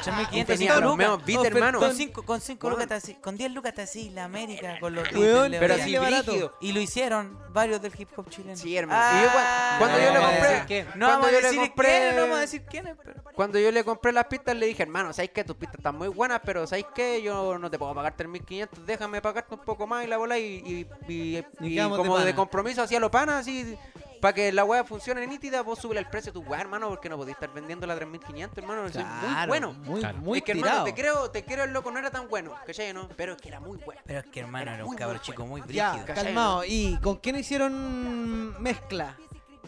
8500 tenía cinco los lucas. meos beat, hermano. Con 5 con cinco Weón. lucas, con 10 lucas te así la América, con los Weón, Beatles, Pero le así brígido. Y lo hicieron varios del hip hop chileno. Sí, hermano. Y yo cua- cuando yo le no vamos a compré, quién. No cuando vamos a yo le decir compré, quiénes, no vamos a decir quiénes, pero... Cuando yo le compré las pistas le dije, hermano, ¿sabes qué? Tus pistas están muy buenas, pero ¿sabes qué? Yo no te puedo pagar 3.500, déjame pagarte un poco más y la bola y, y, y- Y y quedamos de como de, pana. compromiso hacia los panas, así, para que la weá funcione nítida, vos subes el precio a tu weá, hermano, porque no podés estar vendiendo la 3.500, hermano, es muy Claro, bueno. Muy, Claro. muy es que tirado. hermano, te creo, te creo el loco, no era tan bueno, ¿cachai? No? Pero es que era muy bueno. Pero es que hermano Era era un muy chico muy Ya, brígido. ¿cachai? calmado. ¿Y con quién hicieron mezcla?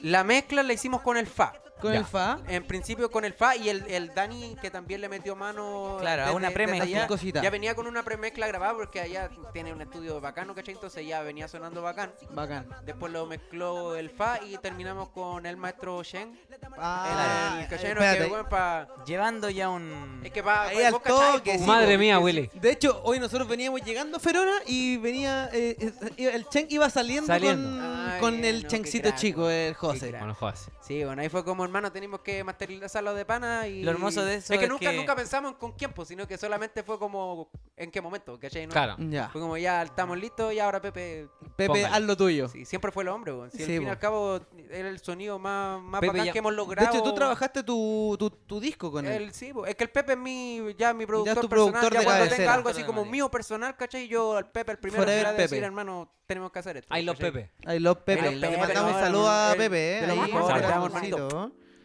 La mezcla la hicimos con el Fa. ¿Con Ya. el Fa? En principio con el Fa y el, el Dani que también le metió mano Claro, a una premezcla. Cosita. Ya venía con una premezcla grabada porque allá tiene un estudio bacano, ¿cachai? Entonces ya venía sonando bacán. Bacán. Después lo mezcló el Fa y terminamos con el maestro Shen. Ah, el, ¿cachai? No, espérate. que, bueno, pa- Llevando ya un... es que pa, Ahí al toque, sí, Madre po, mía, Willy. De hecho, hoy nosotros veníamos llegando a Ferona y venía. eh, eh, el Chen iba saliendo, Saliendo. con, Ay, con el no, Chencito chico, el José. crack. Bueno, José. Sí, bueno, ahí fue como hermano, tenemos que materializarlo de pana y... Lo hermoso de eso es que es nunca, que- nunca pensamos en con quién, pues, sino que solamente fue como en qué momento, ¿cachai? No? Claro. Ya. Fue como ya estamos listos y ahora Pepe... Pepe, Póngale. haz lo tuyo. Sí, siempre fue el hombre, weón. Si al fin y al cabo era el sonido más, más Pepe bacán ya- que hemos De logrado. hecho, tú trabajaste tu, tu, tu disco con él. El, sí, po. es que el Pepe es mi, ya mi productor tu personal. productor ya de cuando cabecera. tenga algo así como mío personal, ¿cachai? Yo al Pepe, el primero que Forever decir, Pepe. hermano, tenemos que hacer esto. Ahí los ¿cachai? Pepe. I love Pepe. I love Le Pepe, mandamos un no, saludo a el- Pepe, ¿eh? de los Ahí, mejores.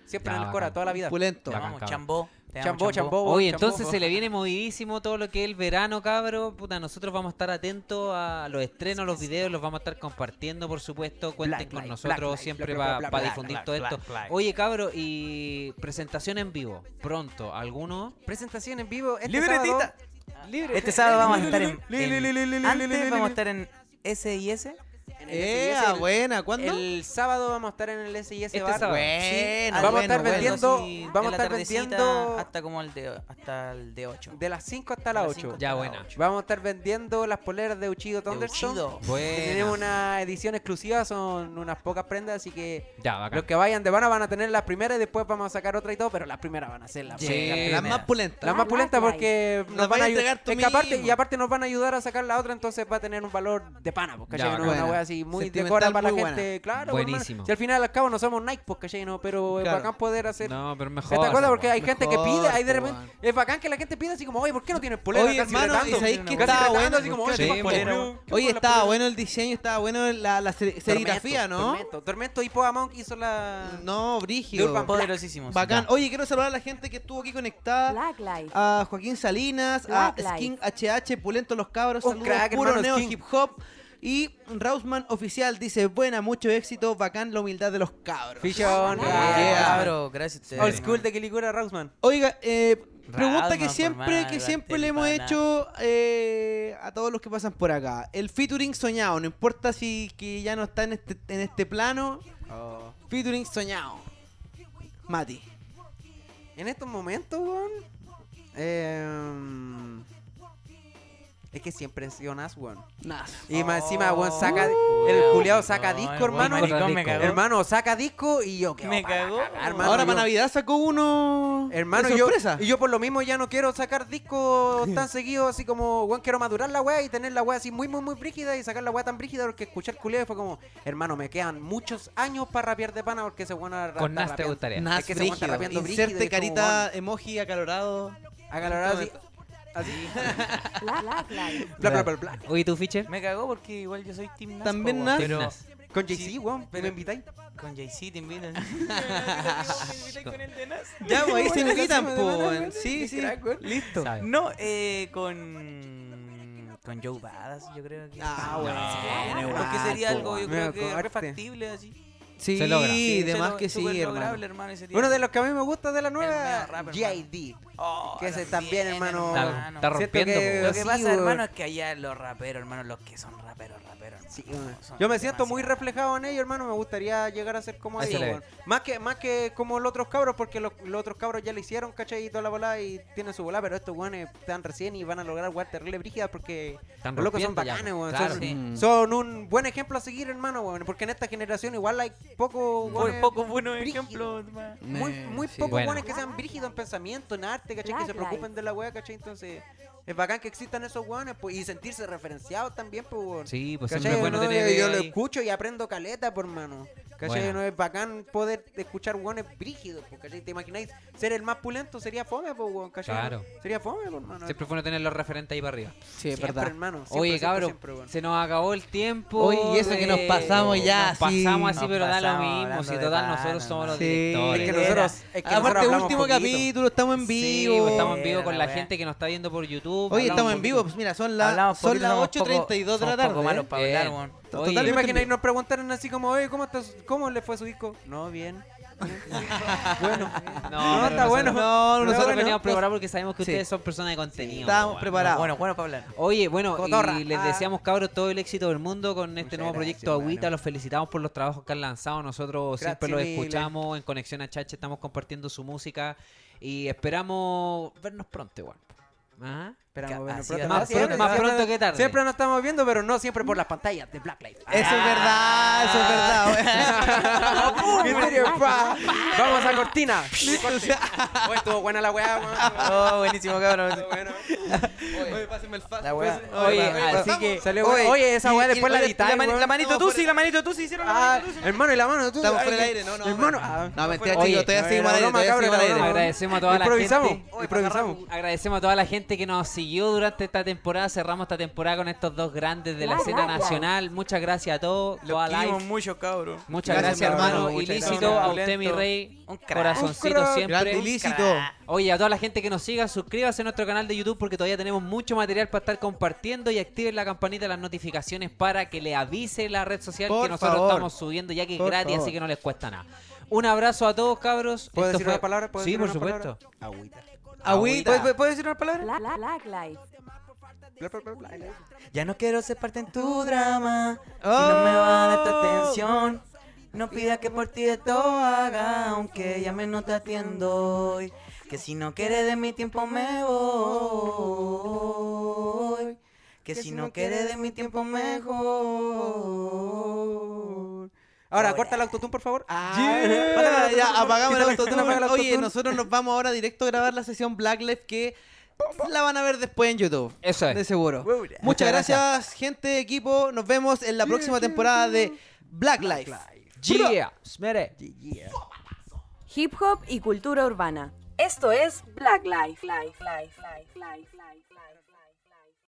Siempre Ya, en el Cora, bacán. toda la vida. Pulento. Bacán, Vamos, cabrón. chambó. Chambó, chambó. Oye, chambó. entonces se le viene movidísimo todo lo que es el verano, cabro. Puta, nosotros vamos a estar atentos a los estrenos, los videos, los vamos a estar compartiendo, por supuesto. Cuenten Black con light, nosotros light, siempre para black, difundir black, todo black, esto. black. Oye, cabro, y presentación en vivo, pronto, ¿alguno? Presentación en vivo. Este ¡Libretita! sábado- Este sábado vamos a estar en... En- Antes vamos a estar en SIS. En el Eh, SIS, el- buena, ¿cuándo? El sábado vamos a estar en el SIS Este Bar. sábado. Bueno, Vamos a estar bueno. vendiendo- vamos a estar vendiendo- hasta como el de hasta el de 8. De las 5 hasta las De las 8. cinco Ya, buena. Vamos a estar vendiendo las poleras de Uchido Thunderstone. Uchido. que Buena. Tenemos una edición exclusiva, son unas pocas prendas, así que Ya, bacán. los que vayan de Vana van a tener las primeras y después vamos a sacar otra y todo, pero las primeras van a ser las, más pulentas. Las más pulentas porque nos van a ayudar. y aparte nos van a ayudar a sacar la otra, entonces va a tener un valor de pana, pues, ¿cachai? Ya, No, buena. Wea así muy decora para muy la buena. gente, claro. pues, Buenísimo. Si al final al cabo no somos Nike, pues, ¿cachai? No, pero es Claro. bacán poder hacer. No, pero mejor. ¿Te acuerdas? Porque hay gente que pide, hay de po, repente. Es bacán que la gente pida así como, oye, ¿por qué no tienes polera? Oye, Casi hermano, retando. ¿y sabéis que estaba bueno? así como, Sí, oye, po. ¿qué más polera? ¿Qué Oye, fue la estaba bueno el diseño, estaba bueno la, la ser- serigrafía, ¿no? Tormento, Tormento y Poa Monk hizo la. No, brígido. Poderosísimos. Bacán. Oye, quiero saludar a la gente que estuvo aquí conectada. A Joaquín Salinas, a. Skin HH, Pulento Los Cabros, Un saludos, puro neo hip hop. Y Rausman Oficial dice, buena, mucho éxito, bacán la humildad de los cabros. Fichón. Yeah. Cabro, gracias a. Old school de Quilicura, Rausman. Oiga, eh, pregunta Rausman, que siempre, que siempre le hemos hecho eh, a todos los que pasan por acá. El featuring soñado, no importa si que ya no está en este, en este plano, featuring soñado. Mati. En estos momentos, weón. Eh, es que siempre he sido Nas, weón. Nas. Y más encima, weón, saca. Oh, el weón, culiao saca no, disco, el hermano. maricón me cagó. Hermano, saca disco y yo que Me cagó. hermano, Ahora yo- para Navidad sacó uno Hermano, de yo, sorpresa. y yo por lo mismo ya no quiero sacar discos tan [laughs] seguidos, así como, weón, quiero madurar la weá y tener la weá así muy, muy, muy brígida y sacar la weá tan brígida porque escuchar culé fue como, hermano, me quedan muchos años para rapear de pana porque ese weón ra- Con Nas te gustaría. Nas Es que brígido. y Inserte carita emoji acalorado. Acalorado así. Así. [laughs] Black Life. Bla, bla, bla, bla. Oye, ¿tú, Fischer? Me cagó porque igual yo soy Team Nas. También Nas. Pero. Con JC, Sí, weón, pero- ¿me invitáis? con Jay-Z te invitan. [laughs] con el de Nas. Ya, pues ahí se invitan, po. weón. Sí, sí. Listo. No, eh, con. Con Joe Badass, yo creo que. Ah, bueno. Bueno, igual, que sería algo, yo creo que acordé. re factible así. Sí, Se logra. de Se más lo- que sí, lograble, hermano. Uno de los que a mí me gusta de la nueva, rap, G.I.D. Oh, que ese también, hermano. Está, rompiendo. que-. Lo que Sí, pasa, hermano, es que allá los raperos, hermano, los que son raperos, raperos. Sí, Yo me siento muy reflejado en ellos, hermano. Me gustaría llegar a ser como ellos. Más que, más que como los otros cabros, porque los, los otros cabros ya le hicieron, ¿cachai? Y toda la bola y tienen su bola, pero estos weones están recién y van a lograr weón terrible brígidas porque Están los locos son bacanes, weón. Claro. Son, Sí. Son un buen ejemplo a seguir, hermano, weón. Porque en esta generación igual hay pocos Por weones poco buenos brígidos. ejemplos. Muy, muy sí. pocos Bueno. weones que sean brígidos en pensamiento, en arte, ¿cachai? Que se preocupen de la weá, ¿cachai? Entonces, es bacán que existan esos weones pues, y sentirse referenciados también, pues, weón. Sí, pues ¿Cachai? siempre es bueno No, tener. yo, yo lo escucho y aprendo caleta, por mano. ¿Cachai? Bueno. No es bacán poder escuchar weones brígidos, ¿cachai? ¿Te imagináis ser el más pulento? Sería fome, weón, ¿cachai? Claro. Sería fome, por mano. Siempre es bueno tener los referentes ahí para arriba. Sí, es Siempre, verdad. hermano. Siempre, Oye, siempre, cabrón, siempre, se nos acabó el tiempo. Oye, y eso que nos pasamos ya, Nos así. pasamos así, Nos pero da lo mismo. Si total, nosotros somos los Sí. directores. Es que nosotros, es que nosotros Aparte, hablamos último poquito. capítulo, estamos en Sí, vivo. pues, estamos en vivo con la gente que nos está viendo por YouTube. Oye, estamos en vivo, pues mira, son, las somos 8.32 de la tarde. poco malos para hablar, weón. Oye, ¿Te Totalmente imaginas y nos preguntaron así como, oye, ¿cómo, estás- ¿cómo le fue a su disco? No, bien. bueno. No, está bueno. nosotros- No, Nosotros nosotros veníamos preparados porque sabemos que Sí. ustedes son personas de contenido. Estábamos weón. preparados. Bueno, bueno para hablar. Oye, bueno, Cotorra. y les Ah. deseamos, cabros, todo el éxito del mundo con este Muchas nuevo gracias, proyecto Agüita. Los felicitamos por los trabajos que han lanzado. Nosotros siempre los escuchamos en Conexión a Chache. Estamos compartiendo su música y esperamos vernos pronto, igual. Ajá. Esperamos vernos pronto. Más, siempre- pronto, más siempre- pronto que tarde. Siempre nos estamos viendo, pero no siempre por las pantallas de Blacklight. Eso es verdad, eso es verdad. Vamos a cortina. Oye, estuvo buena la weá. Oh, buenísimo, cabrón. Bueno. Oye, pásenme el fast. La weá. Oye, Pues, así que. Salió Oye, esa weá después la editáis, La, manito tú, sí, la manito tú, sí, hicieron la Ah, manito tú. hermano, y la mano tú. Estamos fuera del aire, no, no. Hermano, no, ah, mentira, chicos, todavía seguimos al aire. Agradecemos a toda la gente. improvisamos. Agradecemos a toda la gente que nos siguió durante esta temporada. Cerramos esta temporada con estos dos grandes de la Black, escena nacional. Muchas gracias a todos. Los queremos mucho. Muchas Gracias, gracias, hermano, muchas Ilícito, gracias. a usted, mi rey. Un crack. Corazoncito Un crack. siempre. Grande ilícito. Oye, a toda la gente que nos siga, suscríbase a nuestro canal de YouTube porque todavía tenemos mucho material para estar compartiendo y activen la campanita de las notificaciones para que le avise la red social Por que nosotros favor. estamos subiendo ya que es Por gratis, favor. así que no les cuesta nada. Un abrazo a todos, cabros. ¿Puedo Esto decir fue- una palabra? ¿Puedo Sí, decir por una supuesto. palabra? Agüita. Agüita. ¿Puedes, puedes decir una palabra? Black, Black, Black Life. Bla, bla, bla, bla. Ya no quiero ser parte en tu drama. Si no me va a dar tu atención. No pida que por ti de todo haga, aunque llame no te atiendo hoy. Que si no quieres de mi tiempo me voy. Que si no quieres de mi tiempo mejor. Ahora, corta el autotune, por favor. Ah, Yeah, ya, apagamos el autotune. apaga Oye, nosotros nos vamos ahora directo a grabar la sesión Black Life que la van a ver después en YouTube. Eso es. De seguro. Muchas gracias, gente, equipo. Nos vemos en la próxima temporada de Black Life. Yeah, smere. Hip hop y cultura urbana. Esto es Black Life. Life, life, life, life, life, life, life.